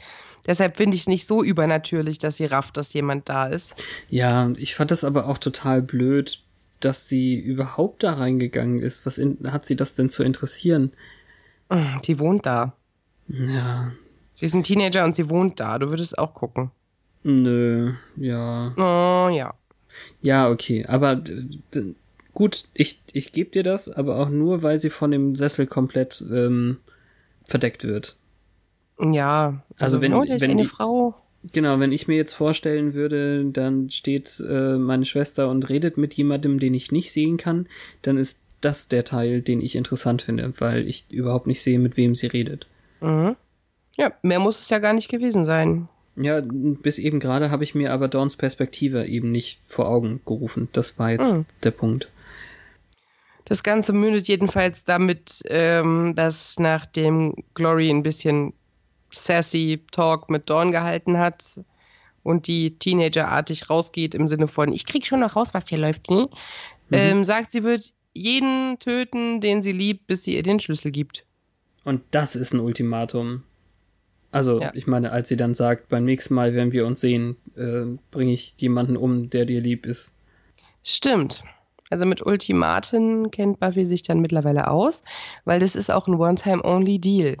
Deshalb finde ich es nicht so übernatürlich, dass sie rafft, dass jemand da ist. Ja, ich fand das aber auch total blöd, dass sie überhaupt da reingegangen ist. Was in, hat sie das denn zu interessieren? Die wohnt da. Ja, Sie ist ein Teenager und sie wohnt da. Du würdest auch gucken. nö, ja. Oh ja. Ja, okay, aber gut, ich, ich gebe dir das, aber auch nur, weil sie von dem Sessel komplett ähm, verdeckt wird. Ja. Also wenn- oh, wenn eine Frau. Genau, wenn ich mir jetzt vorstellen würde, dann steht äh, meine Schwester und redet mit jemandem, den ich nicht sehen kann, dann ist das der Teil, den ich interessant finde, weil ich überhaupt nicht sehe, mit wem sie redet. Mhm. Ja, mehr muss es ja gar nicht gewesen sein. Ja, bis eben gerade habe ich mir aber Dawns Perspektive eben nicht vor Augen gerufen. Das war jetzt Mhm. der Punkt. Das Ganze mündet jedenfalls damit, ähm, dass nachdem Glory ein bisschen sassy Talk mit Dawn gehalten hat und die Teenagerartig rausgeht im Sinne von, ich krieg schon noch raus, was hier läuft, ne? ähm, sagt, sie wird jeden töten, den sie liebt, bis sie ihr den Schlüssel gibt. Und das ist ein Ultimatum. Also, Ja. ich meine, als sie dann sagt, beim nächsten Mal, wenn wir uns sehen, äh, bringe ich jemanden um, der dir lieb ist. Stimmt. Also mit Ultimaten kennt Buffy sich dann mittlerweile aus, weil das ist auch ein One-Time-Only-Deal.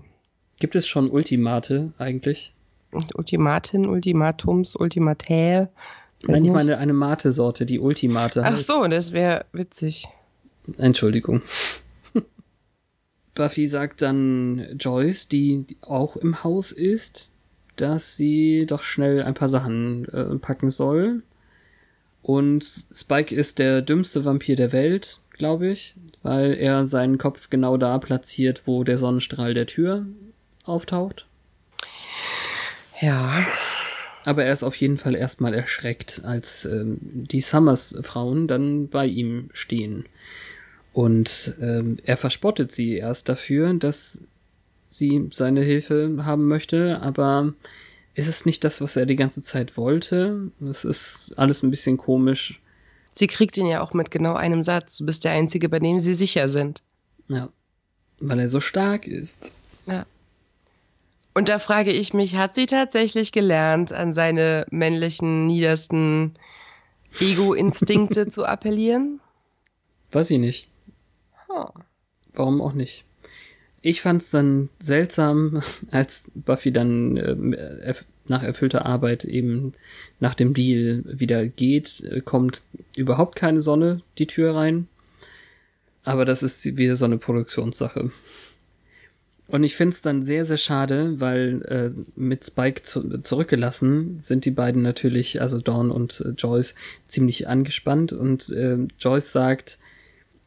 Gibt es schon Ultimate eigentlich? Ultimaten, Ultimatums, Ultimatäe. weiß Nein, ich meine eine Mate-Sorte, die Ultimate Ach heißt. so, das wäre witzig. Entschuldigung. Buffy sagt dann Joyce, die auch im Haus ist, dass sie doch schnell ein paar Sachen äh, packen soll. Und Spike ist der dümmste Vampir der Welt, glaube ich, weil er seinen Kopf genau da platziert, wo der Sonnenstrahl der Tür auftaucht. Ja. Aber er ist auf jeden Fall erstmal erschreckt, als ähm, die Summers-Frauen dann bei ihm stehen. Und ähm, er verspottet sie erst dafür, dass sie seine Hilfe haben möchte, aber ist es nicht das, was er die ganze Zeit wollte? Das ist alles ein bisschen komisch. Sie kriegt ihn ja auch mit genau einem Satz. Du bist der Einzige, bei dem sie sicher sind. Ja. Weil er so stark ist. Ja. Und da frage ich mich, hat sie tatsächlich gelernt, an seine männlichen, niedersten Ego-Instinkte zu appellieren? Weiß ich nicht. Huh. Warum auch nicht? Ich fand es dann seltsam, als Buffy dann äh, nach erfüllter Arbeit eben nach dem Deal wieder geht, äh, kommt überhaupt keine Sonne die Tür rein. Aber das ist wieder so eine Produktionssache. Und ich finde es dann sehr, sehr schade, weil äh, mit Spike zu, zurückgelassen sind die beiden natürlich, also Dawn und äh, Joyce, ziemlich angespannt. Und äh, Joyce sagt,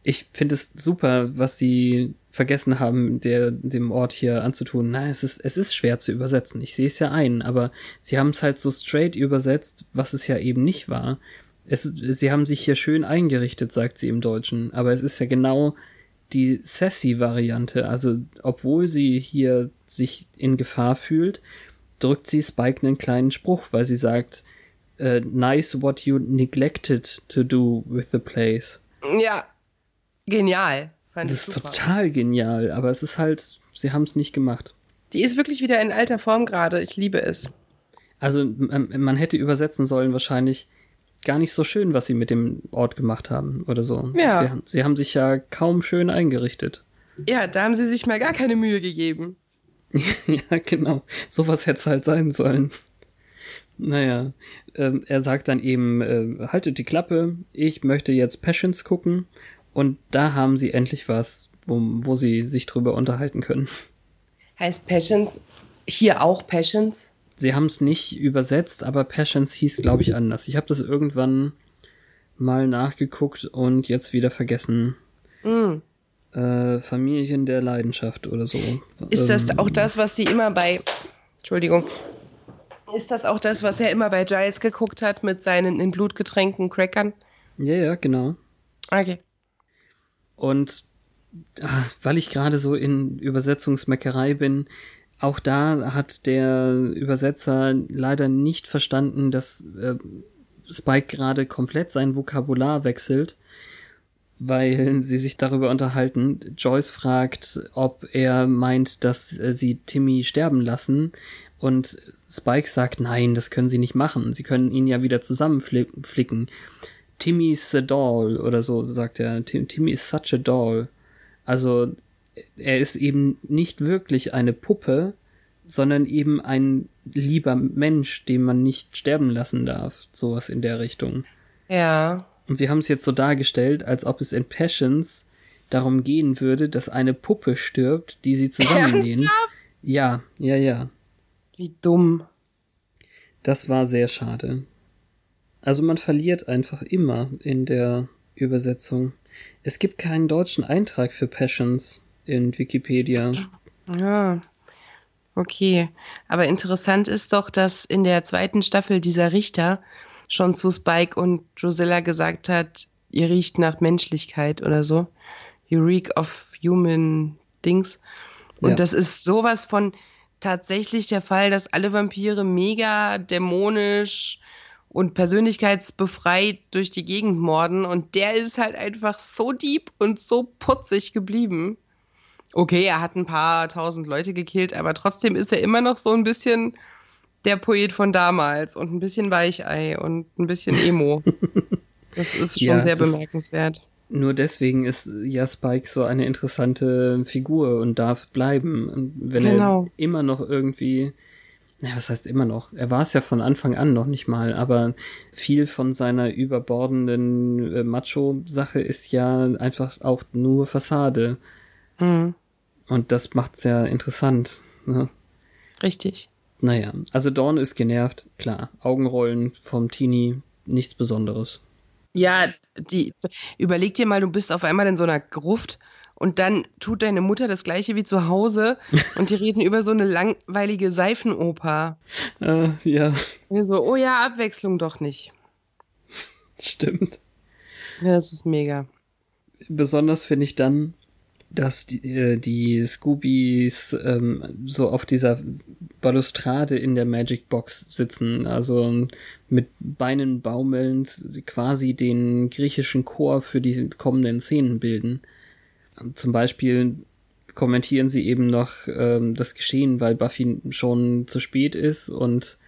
ich finde es super, was sie vergessen haben, der, dem Ort hier anzutun. Na, es ist, es ist schwer zu übersetzen. Ich sehe es ja ein, aber sie haben es halt so straight übersetzt, was es ja eben nicht war. Es, sie haben sich hier schön eingerichtet, sagt sie im Deutschen, aber es ist ja genau die Sassy-Variante. Also, obwohl sie hier sich in Gefahr fühlt, drückt sie Spike einen kleinen Spruch, weil sie sagt, uh, nice what you neglected to do with the place. Ja, genial. Fand das ist super. total genial, aber es ist halt, sie haben es nicht gemacht. Die ist wirklich wieder in alter Form gerade. Ich liebe es. Also man hätte übersetzen sollen wahrscheinlich, gar nicht so schön, was sie mit dem Ort gemacht haben oder so. Ja. Sie, sie haben sich ja kaum schön eingerichtet. Ja, da haben sie sich mal gar keine Mühe gegeben. ja, genau. Sowas hätte es halt sein sollen. Naja, ähm, er sagt dann eben, äh, haltet die Klappe, ich möchte jetzt Passions gucken. Und da haben sie endlich was, wo, wo sie sich drüber unterhalten können. Heißt Passions hier auch Passions? Sie haben es nicht übersetzt, aber Passions hieß, glaube ich, anders. Ich habe das irgendwann mal nachgeguckt und jetzt wieder vergessen. Mm. Äh, Familien der Leidenschaft oder so. Ist das ähm, auch das, was sie immer bei. Entschuldigung. Ist das auch das, was er immer bei Giles geguckt hat mit seinen in Blut getränkten Crackern? Ja, ja, genau. Okay. Und ach, weil ich gerade so in Übersetzungsmeckerei bin, auch da hat der Übersetzer leider nicht verstanden, dass äh, Spike gerade komplett sein Vokabular wechselt, weil sie sich darüber unterhalten. Joyce fragt, ob er meint, dass äh, sie Timmy sterben lassen. Und Spike sagt, nein, das können sie nicht machen. Sie können ihn ja wieder zusammenflicken. Timmy's a doll oder so, sagt er. Timmy is such a doll. Also er ist eben nicht wirklich eine Puppe, sondern eben ein lieber Mensch, den man nicht sterben lassen darf. Sowas in der Richtung. Ja. Und sie haben es jetzt so dargestellt, als ob es in Passions darum gehen würde, dass eine Puppe stirbt, die sie zusammennähen. Ja, ja, ja. Wie dumm. Das war sehr schade. Also man verliert einfach immer in der Übersetzung. Es gibt keinen deutschen Eintrag für Passions in Wikipedia. Ja. Okay. Aber interessant ist doch, dass in der zweiten Staffel dieser Richter schon zu Spike und Drusilla gesagt hat, ihr riecht nach Menschlichkeit oder so. You reek of human things. Und ja. das ist sowas von tatsächlich der Fall, dass alle Vampire mega dämonisch und persönlichkeitsbefreit durch die Gegend morden und der ist halt einfach so deep und so putzig geblieben. Okay, er hat ein paar tausend Leute gekillt, aber trotzdem ist er immer noch so ein bisschen der Poet von damals und ein bisschen Weichei und ein bisschen Emo. das ist schon ja, sehr bemerkenswert. Nur deswegen ist ja Spike so eine interessante Figur und darf bleiben. Und wenn genau. er immer noch irgendwie ja, was heißt immer noch? Er war es ja von Anfang an noch nicht mal, aber viel von seiner überbordenden äh, Macho-Sache ist ja einfach auch nur Fassade. Mhm. Und das macht's ja interessant. Ne? Richtig. Naja, also Dawn ist genervt, klar. Augenrollen vom Teenie, nichts Besonderes. Ja, die, überleg dir mal, du bist auf einmal in so einer Gruft und dann tut deine Mutter das gleiche wie zu Hause und die reden über so eine langweilige Seifenoper. Äh, ja. So, oh ja, Abwechslung doch nicht. Stimmt. Ja, das ist mega. besonders finde ich dann, dass die, äh, die Scoobies ähm, so auf dieser Balustrade in der Magic Box sitzen, also mit Beinen baumelnd quasi den griechischen Chor für die kommenden Szenen bilden. Zum Beispiel kommentieren sie eben noch ähm, das Geschehen, weil Buffy schon zu spät ist und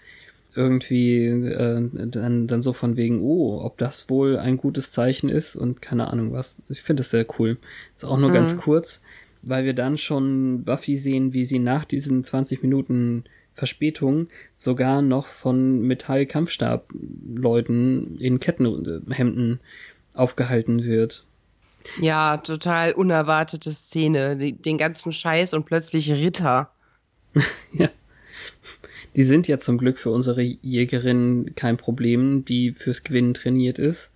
irgendwie äh, dann, dann so von wegen, oh, ob das wohl ein gutes Zeichen ist und keine Ahnung was. Ich finde das sehr cool. Ist auch nur mhm. ganz kurz, weil wir dann schon Buffy sehen, wie sie nach diesen 20 Minuten Verspätung sogar noch von Metall-Kampfstab-Leuten in Kettenhemden aufgehalten wird. Ja, total unerwartete Szene. Den ganzen Scheiß und plötzlich Ritter. ja. Die sind ja zum Glück für unsere Jägerin kein Problem, die fürs Gewinnen trainiert ist.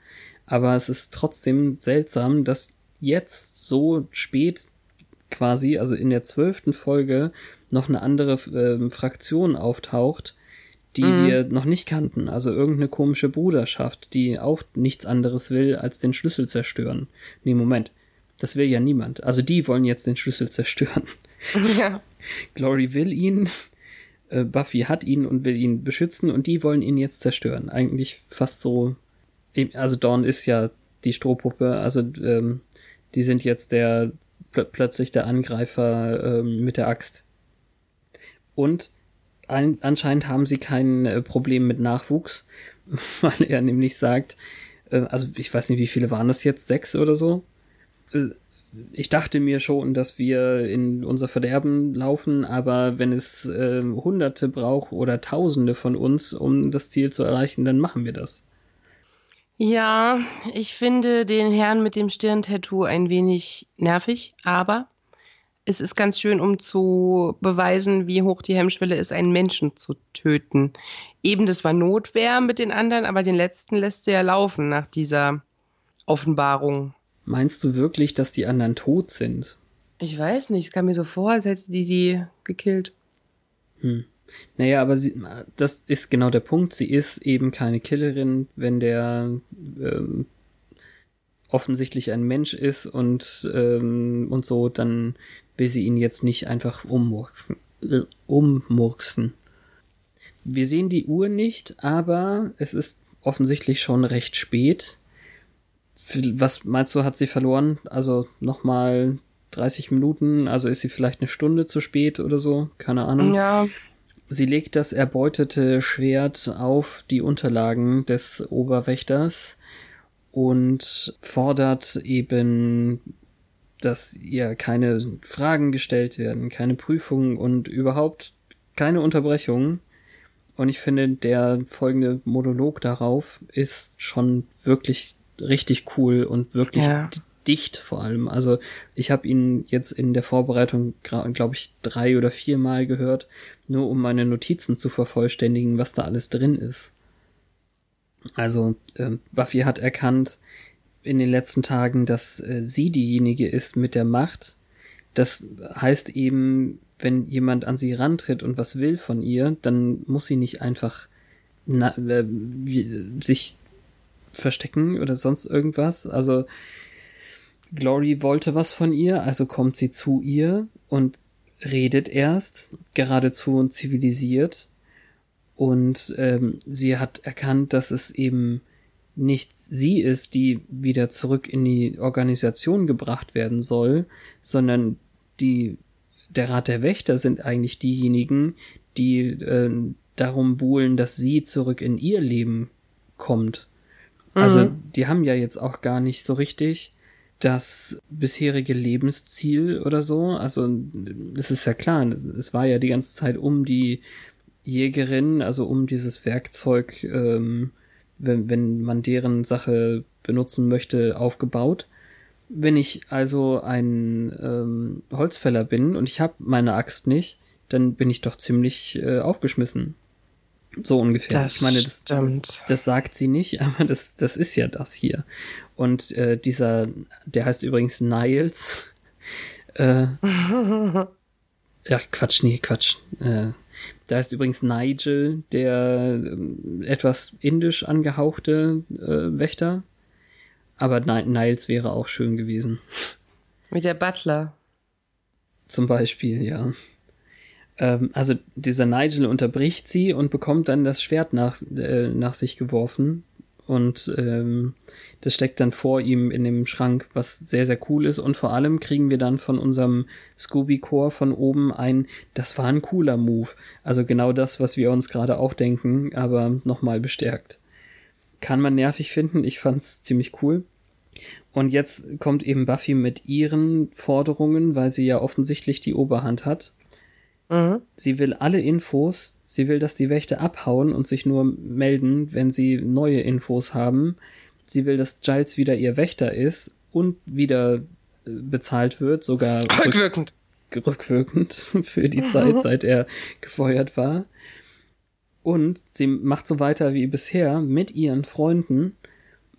Aber es ist trotzdem seltsam, dass jetzt so spät quasi, also in der zwölften Folge, noch eine andere äh, Fraktion auftaucht, die mhm. wir noch nicht kannten. Also irgendeine komische Bruderschaft, die auch nichts anderes will, als den Schlüssel zerstören. Nee, Moment. Das will ja niemand. Also die wollen jetzt den Schlüssel zerstören. Ja. Glory will ihn, äh, Buffy hat ihn und will ihn beschützen und die wollen ihn jetzt zerstören. Eigentlich fast so. Also Dawn ist ja die Strohpuppe, also ähm, die sind jetzt der pl plötzlich der Angreifer ähm, mit der Axt. Und ein, anscheinend haben sie kein äh, Problem mit Nachwuchs, weil er nämlich sagt, äh, also ich weiß nicht, wie viele waren das jetzt, sechs oder so? Äh, ich dachte mir schon, dass wir in unser Verderben laufen, aber wenn es äh, Hunderte braucht oder Tausende von uns, um das Ziel zu erreichen, dann machen wir das. Ja, ich finde den Herrn mit dem Stirntattoo ein wenig nervig, aber es ist ganz schön, um zu beweisen, wie hoch die Hemmschwelle ist, einen Menschen zu töten. Eben, das war Notwehr mit den anderen, aber den letzten lässt er ja laufen nach dieser Offenbarung. Meinst du wirklich, dass die anderen tot sind? Ich weiß nicht, es kam mir so vor, als hätte die sie gekillt. Hm. Naja, aber sie, das ist genau der Punkt. Sie ist eben keine Killerin, wenn der ähm, offensichtlich ein Mensch ist und, ähm, und so, dann will sie ihn jetzt nicht einfach ummurksen. Äh, ummurksen. Wir sehen die Uhr nicht, aber es ist offensichtlich schon recht spät was meinst du, hat sie verloren? Also nochmal 30 Minuten, also ist sie vielleicht eine Stunde zu spät oder so? Keine Ahnung. Ja. Sie legt das erbeutete Schwert auf die Unterlagen des Oberwächters und fordert eben, dass ihr keine Fragen gestellt werden, keine Prüfungen und überhaupt keine Unterbrechungen. Und ich finde, der folgende Monolog darauf ist schon wirklich richtig cool und wirklich ja. dicht vor allem. Also ich habe ihn jetzt in der Vorbereitung, glaube ich, drei oder vier Mal gehört, nur um meine Notizen zu vervollständigen, was da alles drin ist. Also äh, Buffy hat erkannt in den letzten Tagen, dass äh, sie diejenige ist mit der Macht. Das heißt eben, wenn jemand an sie rantritt und was will von ihr, dann muss sie nicht einfach na, äh, sich verstecken oder sonst irgendwas. Also Glory wollte was von ihr, also kommt sie zu ihr und redet erst, geradezu zivilisiert. Und ähm, sie hat erkannt, dass es eben nicht sie ist, die wieder zurück in die Organisation gebracht werden soll, sondern die der Rat der Wächter sind eigentlich diejenigen, die äh, darum buhlen, dass sie zurück in ihr Leben kommt. Also mhm. die haben ja jetzt auch gar nicht so richtig das bisherige Lebensziel oder so. Also es ist ja klar, es war ja die ganze Zeit um die Jägerin, also um dieses Werkzeug, ähm, wenn, wenn man deren Sache benutzen möchte, aufgebaut. Wenn ich also ein ähm, Holzfäller bin und ich habe meine Axt nicht, dann bin ich doch ziemlich äh, aufgeschmissen. So ungefähr. Das ich meine, das, stimmt. das sagt sie nicht, aber das, das ist ja das hier. Und äh, dieser, der heißt übrigens Niles. Äh, ja, Quatsch, nee, Quatsch. Äh, der heißt übrigens Nigel, der äh, etwas indisch angehauchte äh, Wächter. Aber Niles wäre auch schön gewesen. Mit der Butler. Zum Beispiel, ja. Ähm, also dieser Nigel unterbricht sie und bekommt dann das Schwert nach, äh, nach sich geworfen. Und ähm, das steckt dann vor ihm in dem Schrank, was sehr, sehr cool ist. Und vor allem kriegen wir dann von unserem Scooby-Core von oben ein, das war ein cooler Move. Also genau das, was wir uns gerade auch denken, aber nochmal bestärkt. Kann man nervig finden, ich fand's ziemlich cool. Und jetzt kommt eben Buffy mit ihren Forderungen, weil sie ja offensichtlich die Oberhand hat. Mhm. Sie will alle Infos, sie will, dass die Wächter abhauen und sich nur melden, wenn sie neue Infos haben. Sie will, dass Giles wieder ihr Wächter ist und wieder äh, bezahlt wird, sogar rückwirkend. Rück, rückwirkend für die Zeit, seit er gefeuert war. Und sie macht so weiter wie bisher mit ihren Freunden,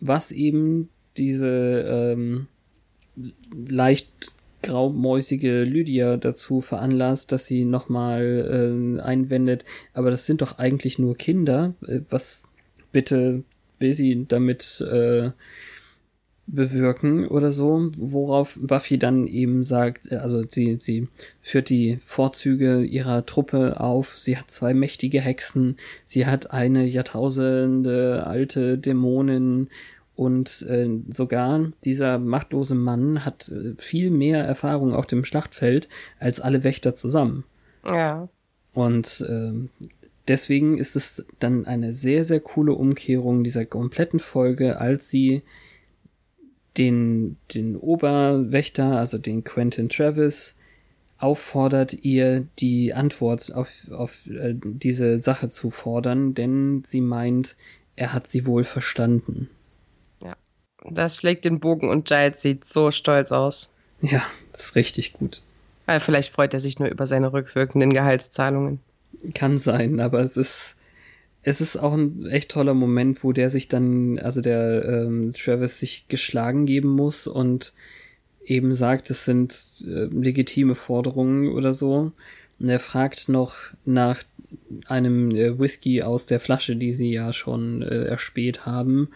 was eben diese ähm, leicht graumäusige Lydia dazu veranlasst, dass sie nochmal äh, einwendet, aber das sind doch eigentlich nur Kinder. Äh, was bitte will sie damit äh, bewirken oder so, worauf Buffy dann eben sagt, äh, also sie, sie führt die Vorzüge ihrer Truppe auf, sie hat zwei mächtige Hexen, sie hat eine Jahrtausende alte Dämonin und äh, sogar dieser machtlose Mann hat äh, viel mehr Erfahrung auf dem Schlachtfeld als alle Wächter zusammen. Ja. Und äh, deswegen ist es dann eine sehr, sehr coole Umkehrung dieser kompletten Folge, als sie den, den Oberwächter, also den Quentin Travis, auffordert, ihr die Antwort auf, auf äh, diese Sache zu fordern, denn sie meint, er hat sie wohl verstanden. Das schlägt den Bogen und Giles sieht so stolz aus. Ja, das ist richtig gut. Aber vielleicht freut er sich nur über seine rückwirkenden Gehaltszahlungen. Kann sein, aber es ist, es ist auch ein echt toller Moment, wo der sich dann, also der ähm, Travis sich geschlagen geben muss und eben sagt, es sind äh, legitime Forderungen oder so. Und er fragt noch nach einem äh, Whisky aus der Flasche, die sie ja schon äh, erspäht haben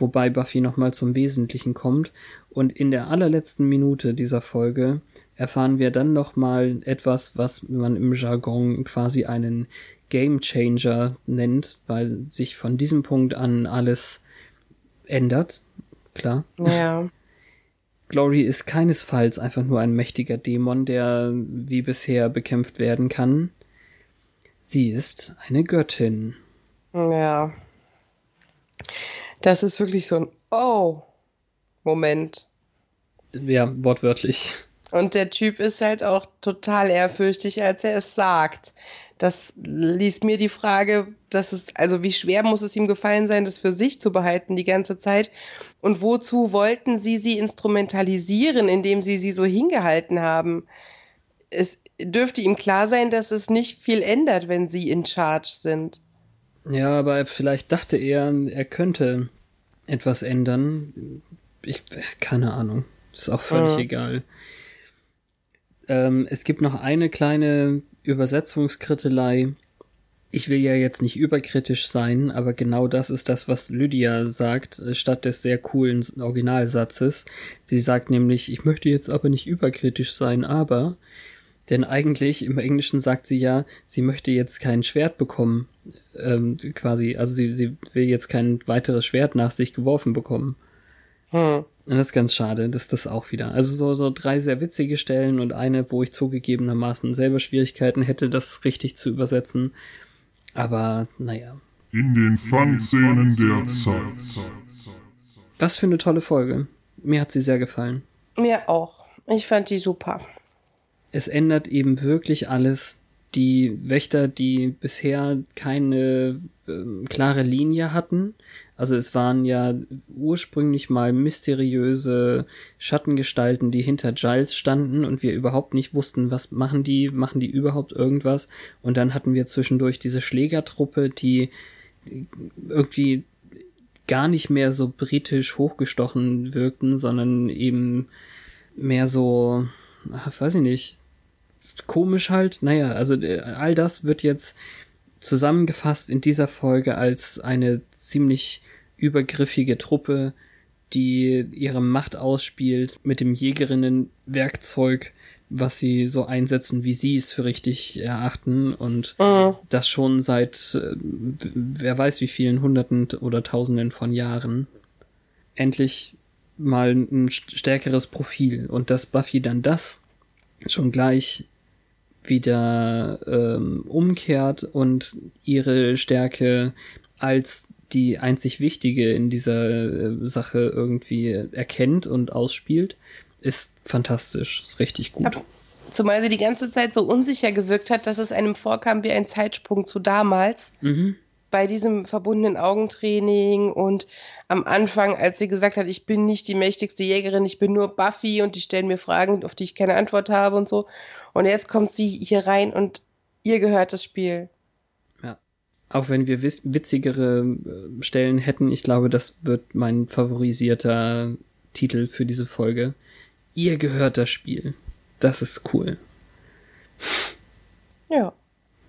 wobei Buffy nochmal zum Wesentlichen kommt. Und in der allerletzten Minute dieser Folge erfahren wir dann nochmal etwas, was man im Jargon quasi einen Game Changer nennt, weil sich von diesem Punkt an alles ändert. Klar. Ja. Glory ist keinesfalls einfach nur ein mächtiger Dämon, der wie bisher bekämpft werden kann. Sie ist eine Göttin. Ja. Das ist wirklich so ein Oh-Moment. Ja, wortwörtlich. Und der Typ ist halt auch total ehrfürchtig, als er es sagt. Das liest mir die Frage, dass es, also wie schwer muss es ihm gefallen sein, das für sich zu behalten die ganze Zeit? Und wozu wollten sie sie instrumentalisieren, indem sie sie so hingehalten haben? Es dürfte ihm klar sein, dass es nicht viel ändert, wenn sie in Charge sind. Ja, aber vielleicht dachte er, er könnte etwas ändern. Ich, keine Ahnung. Ist auch völlig ja. egal. Ähm, es gibt noch eine kleine Übersetzungskrittelei. Ich will ja jetzt nicht überkritisch sein, aber genau das ist das, was Lydia sagt, äh, statt des sehr coolen Originalsatzes. Sie sagt nämlich, ich möchte jetzt aber nicht überkritisch sein, aber denn eigentlich im Englischen sagt sie ja, sie möchte jetzt kein Schwert bekommen. Ähm, quasi, also sie, sie will jetzt kein weiteres Schwert nach sich geworfen bekommen. Hm. Und das ist ganz schade, dass das auch wieder. Also so, so drei sehr witzige Stellen und eine, wo ich zugegebenermaßen selber Schwierigkeiten hätte, das richtig zu übersetzen. Aber naja. In den Fangszenen der Zeit. Was für eine tolle Folge. Mir hat sie sehr gefallen. Mir auch. Ich fand die super es ändert eben wirklich alles. Die Wächter, die bisher keine äh, klare Linie hatten, also es waren ja ursprünglich mal mysteriöse Schattengestalten, die hinter Giles standen und wir überhaupt nicht wussten, was machen die, machen die überhaupt irgendwas. Und dann hatten wir zwischendurch diese Schlägertruppe, die irgendwie gar nicht mehr so britisch hochgestochen wirkten, sondern eben mehr so, ach, weiß ich nicht, komisch halt. Naja, also äh, all das wird jetzt zusammengefasst in dieser Folge als eine ziemlich übergriffige Truppe, die ihre Macht ausspielt mit dem Jägerinnenwerkzeug, was sie so einsetzen, wie sie es für richtig erachten und Mhm. das schon seit äh, wer weiß wie vielen Hunderten oder Tausenden von Jahren endlich mal ein stärkeres Profil und dass Buffy dann das schon gleich wieder ähm, umkehrt und ihre Stärke als die einzig wichtige in dieser äh, Sache irgendwie erkennt und ausspielt, ist fantastisch, ist richtig gut. Ja. Zumal sie die ganze Zeit so unsicher gewirkt hat, dass es einem vorkam wie ein Zeitsprung zu damals. Mhm. Bei diesem verbundenen Augentraining und am Anfang, als sie gesagt hat, ich bin nicht die mächtigste Jägerin, ich bin nur Buffy und die stellen mir Fragen, auf die ich keine Antwort habe und so. Und jetzt kommt sie hier rein und ihr gehört das Spiel. Ja. Auch wenn wir witzigere äh, Stellen hätten, ich glaube, das wird mein favorisierter Titel für diese Folge. Ihr gehört das Spiel. Das ist cool. Ja.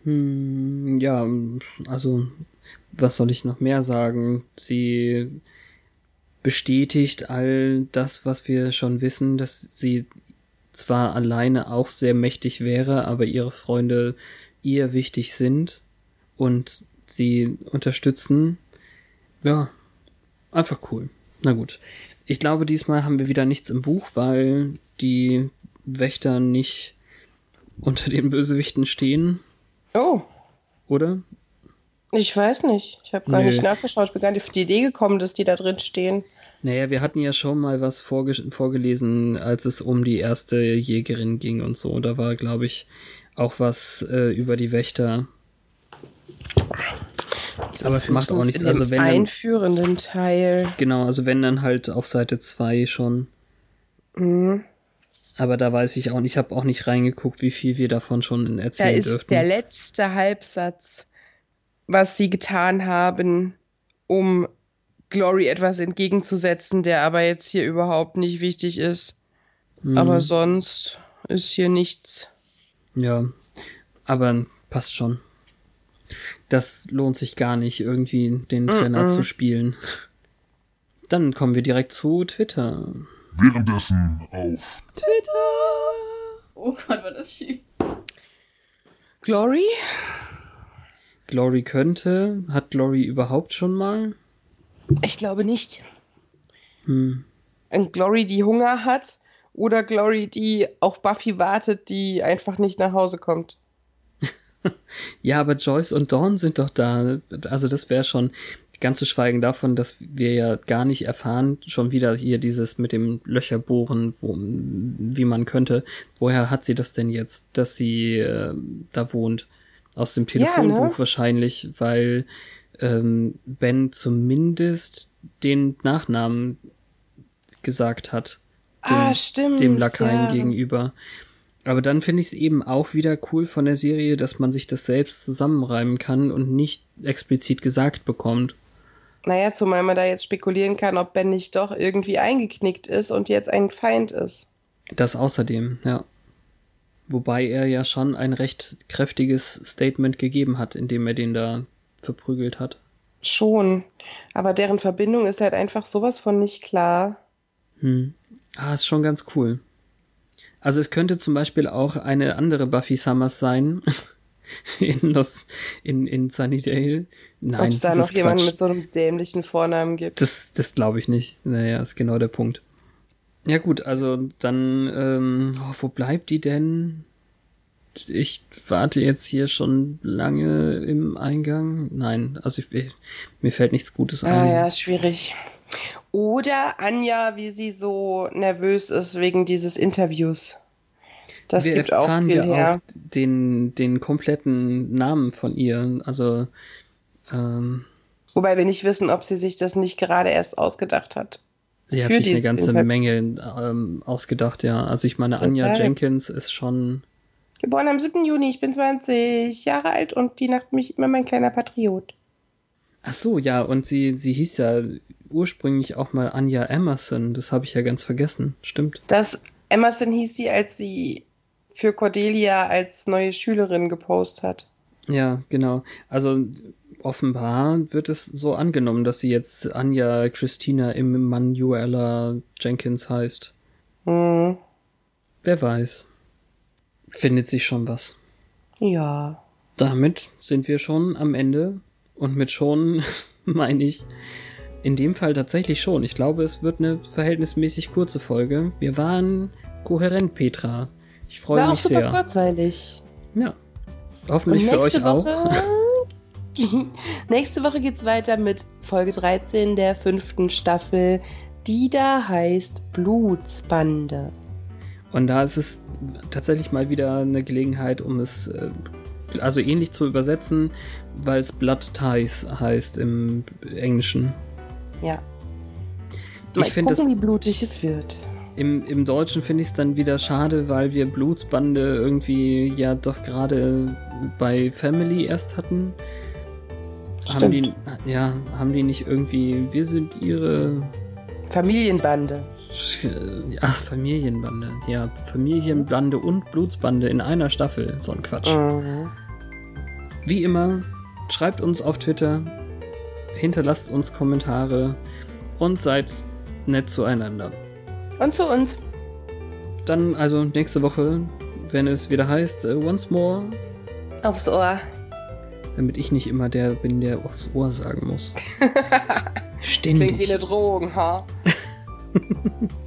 Hm, ja, also, was soll ich noch mehr sagen? Sie bestätigt all das, was wir schon wissen, dass sie zwar alleine auch sehr mächtig wäre, aber ihre Freunde ihr wichtig sind und sie unterstützen. Ja, einfach cool. Na gut. Ich glaube, diesmal haben wir wieder nichts im Buch, weil die Wächter nicht unter den Bösewichten stehen, Oh, oder? Ich weiß nicht. Ich habe gar Nee. nicht nachgeschaut. Ich bin gar nicht auf die Idee gekommen, dass die da drin stehen. Naja, wir hatten ja schon mal was vorge vorgelesen, als es um die erste Jägerin ging und so. Da war, glaube ich, auch was äh, über die Wächter. Aber es macht auch nichts. Also wenn dann, einführenden Teil. genau, also wenn dann halt auf Seite 2 schon. Mhm. Aber da weiß ich auch nicht, ich habe auch nicht reingeguckt, wie viel wir davon schon Da erzählen ist dürften. der letzte Halbsatz, was sie getan haben, um Glory etwas entgegenzusetzen, der aber jetzt hier überhaupt nicht wichtig ist. Mhm. Aber sonst ist hier nichts. Ja, aber passt schon. Das lohnt sich gar nicht, irgendwie den Trainer Mm-mm. zu spielen. Dann kommen wir direkt zu Twitter. Währenddessen auf Oh Gott, war das schief. Glory? Glory könnte. Hat Glory überhaupt schon mal? Ich glaube nicht. Hm. Ein Glory, die Hunger hat oder Glory, die auf Buffy wartet, die einfach nicht nach Hause kommt. Ja, aber Joyce und Dawn sind doch da. Also das wäre schon ganz zu schweigen davon, dass wir ja gar nicht erfahren, schon wieder hier dieses mit dem Löcherbohren, wo, wie man könnte. Woher hat sie das denn jetzt, dass sie äh, da wohnt? Aus dem Telefonbuch ne? wahrscheinlich, weil ähm, Ben zumindest den Nachnamen gesagt hat. Dem, ah, stimmt. dem Lakaien ja. gegenüber. Aber dann finde ich es eben auch wieder cool von der Serie, dass man sich das selbst zusammenreimen kann und nicht explizit gesagt bekommt. Naja, zumal man da jetzt spekulieren kann, ob Ben nicht doch irgendwie eingeknickt ist und jetzt ein Feind ist. Das außerdem, ja. Wobei er ja schon ein recht kräftiges Statement gegeben hat, indem er den da verprügelt hat. Schon. Aber deren Verbindung ist halt einfach sowas von nicht klar. Hm. Ah, ist schon ganz cool. Also es könnte zum Beispiel auch eine andere Buffy Summers sein. in Los, in, in Sunnydale. Nein, Ob es da noch jemanden mit so einem dämlichen Vornamen gibt. Das, das glaube ich nicht. Naja, ist genau der Punkt. Ja gut, also dann, ähm, oh, wo bleibt die denn? Ich warte jetzt hier schon lange im Eingang. Nein, also ich, ich, mir fällt nichts Gutes ein. Ah ja, schwierig. Oder Anja, wie sie so nervös ist wegen dieses Interviews. Das wir gibt auch erfahren viel ja her. auch den, den kompletten Namen von ihr. Also, ähm, Wobei wir nicht wissen, ob sie sich das nicht gerade erst ausgedacht hat. Sie hat sich eine ganze Interview. Menge ähm, ausgedacht, ja. Also ich meine, Anja Deshalb. Jenkins ist schon, Geboren am 7. Juni, ich bin 20 Jahre alt und die Nacht mich immer mein kleiner Patriot. Ach so, ja, und sie, sie hieß ja ursprünglich auch mal Anja Emerson. Das habe ich ja ganz vergessen. Stimmt. Das Emerson hieß sie, als sie für Cordelia als neue Schülerin gepostet hat. Ja, genau. Also offenbar wird es so angenommen, dass sie jetzt Anja Christina Emanuela Jenkins heißt. Hm, Wer weiß. Findet sich schon was. ja. Damit sind wir schon am Ende. Und mit schon meine ich in dem Fall tatsächlich schon. Ich glaube, es wird eine verhältnismäßig kurze Folge. Wir waren kohärent, Petra. Ich freue War auch mich super sehr. kurzweilig. Ja. Hoffentlich für euch auch. nächste Woche geht's weiter mit Folge 13 der fünften Staffel, die da heißt Blutsbande. Und da ist es tatsächlich mal wieder eine Gelegenheit, um es äh, also ähnlich zu übersetzen, weil es Blood Ties heißt im Englischen. Ja. Ich Mal find gucken, das- wie blutig es wird. Im, Im Deutschen finde ich es dann wieder schade, weil wir Blutsbande irgendwie ja doch gerade bei Family erst hatten. Haben die, ja, haben die nicht irgendwie, wir sind ihre Familienbande. ja, Familienbande, ja, Familienbande und Blutsbande in einer Staffel, so ein Quatsch. Mhm. Wie immer, schreibt uns auf Twitter, hinterlasst uns Kommentare und seid nett zueinander. Und zu uns. Dann also nächste Woche, wenn es wieder heißt, äh, once more, Aufs Ohr. Damit ich nicht immer der bin, der aufs Ohr sagen muss. Klingt wie Ständig. eine Drohung, ha?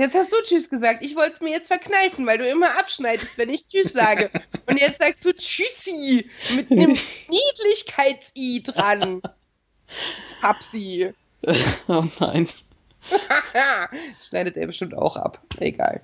Jetzt hast du Tschüss gesagt. Ich wollte es mir jetzt verkneifen, weil du immer abschneidest, wenn ich Tschüss sage. Und jetzt sagst du Tschüssi mit einem Niedlichkeits-I dran. Papsi. Oh nein. Schneidet er bestimmt auch ab. Egal.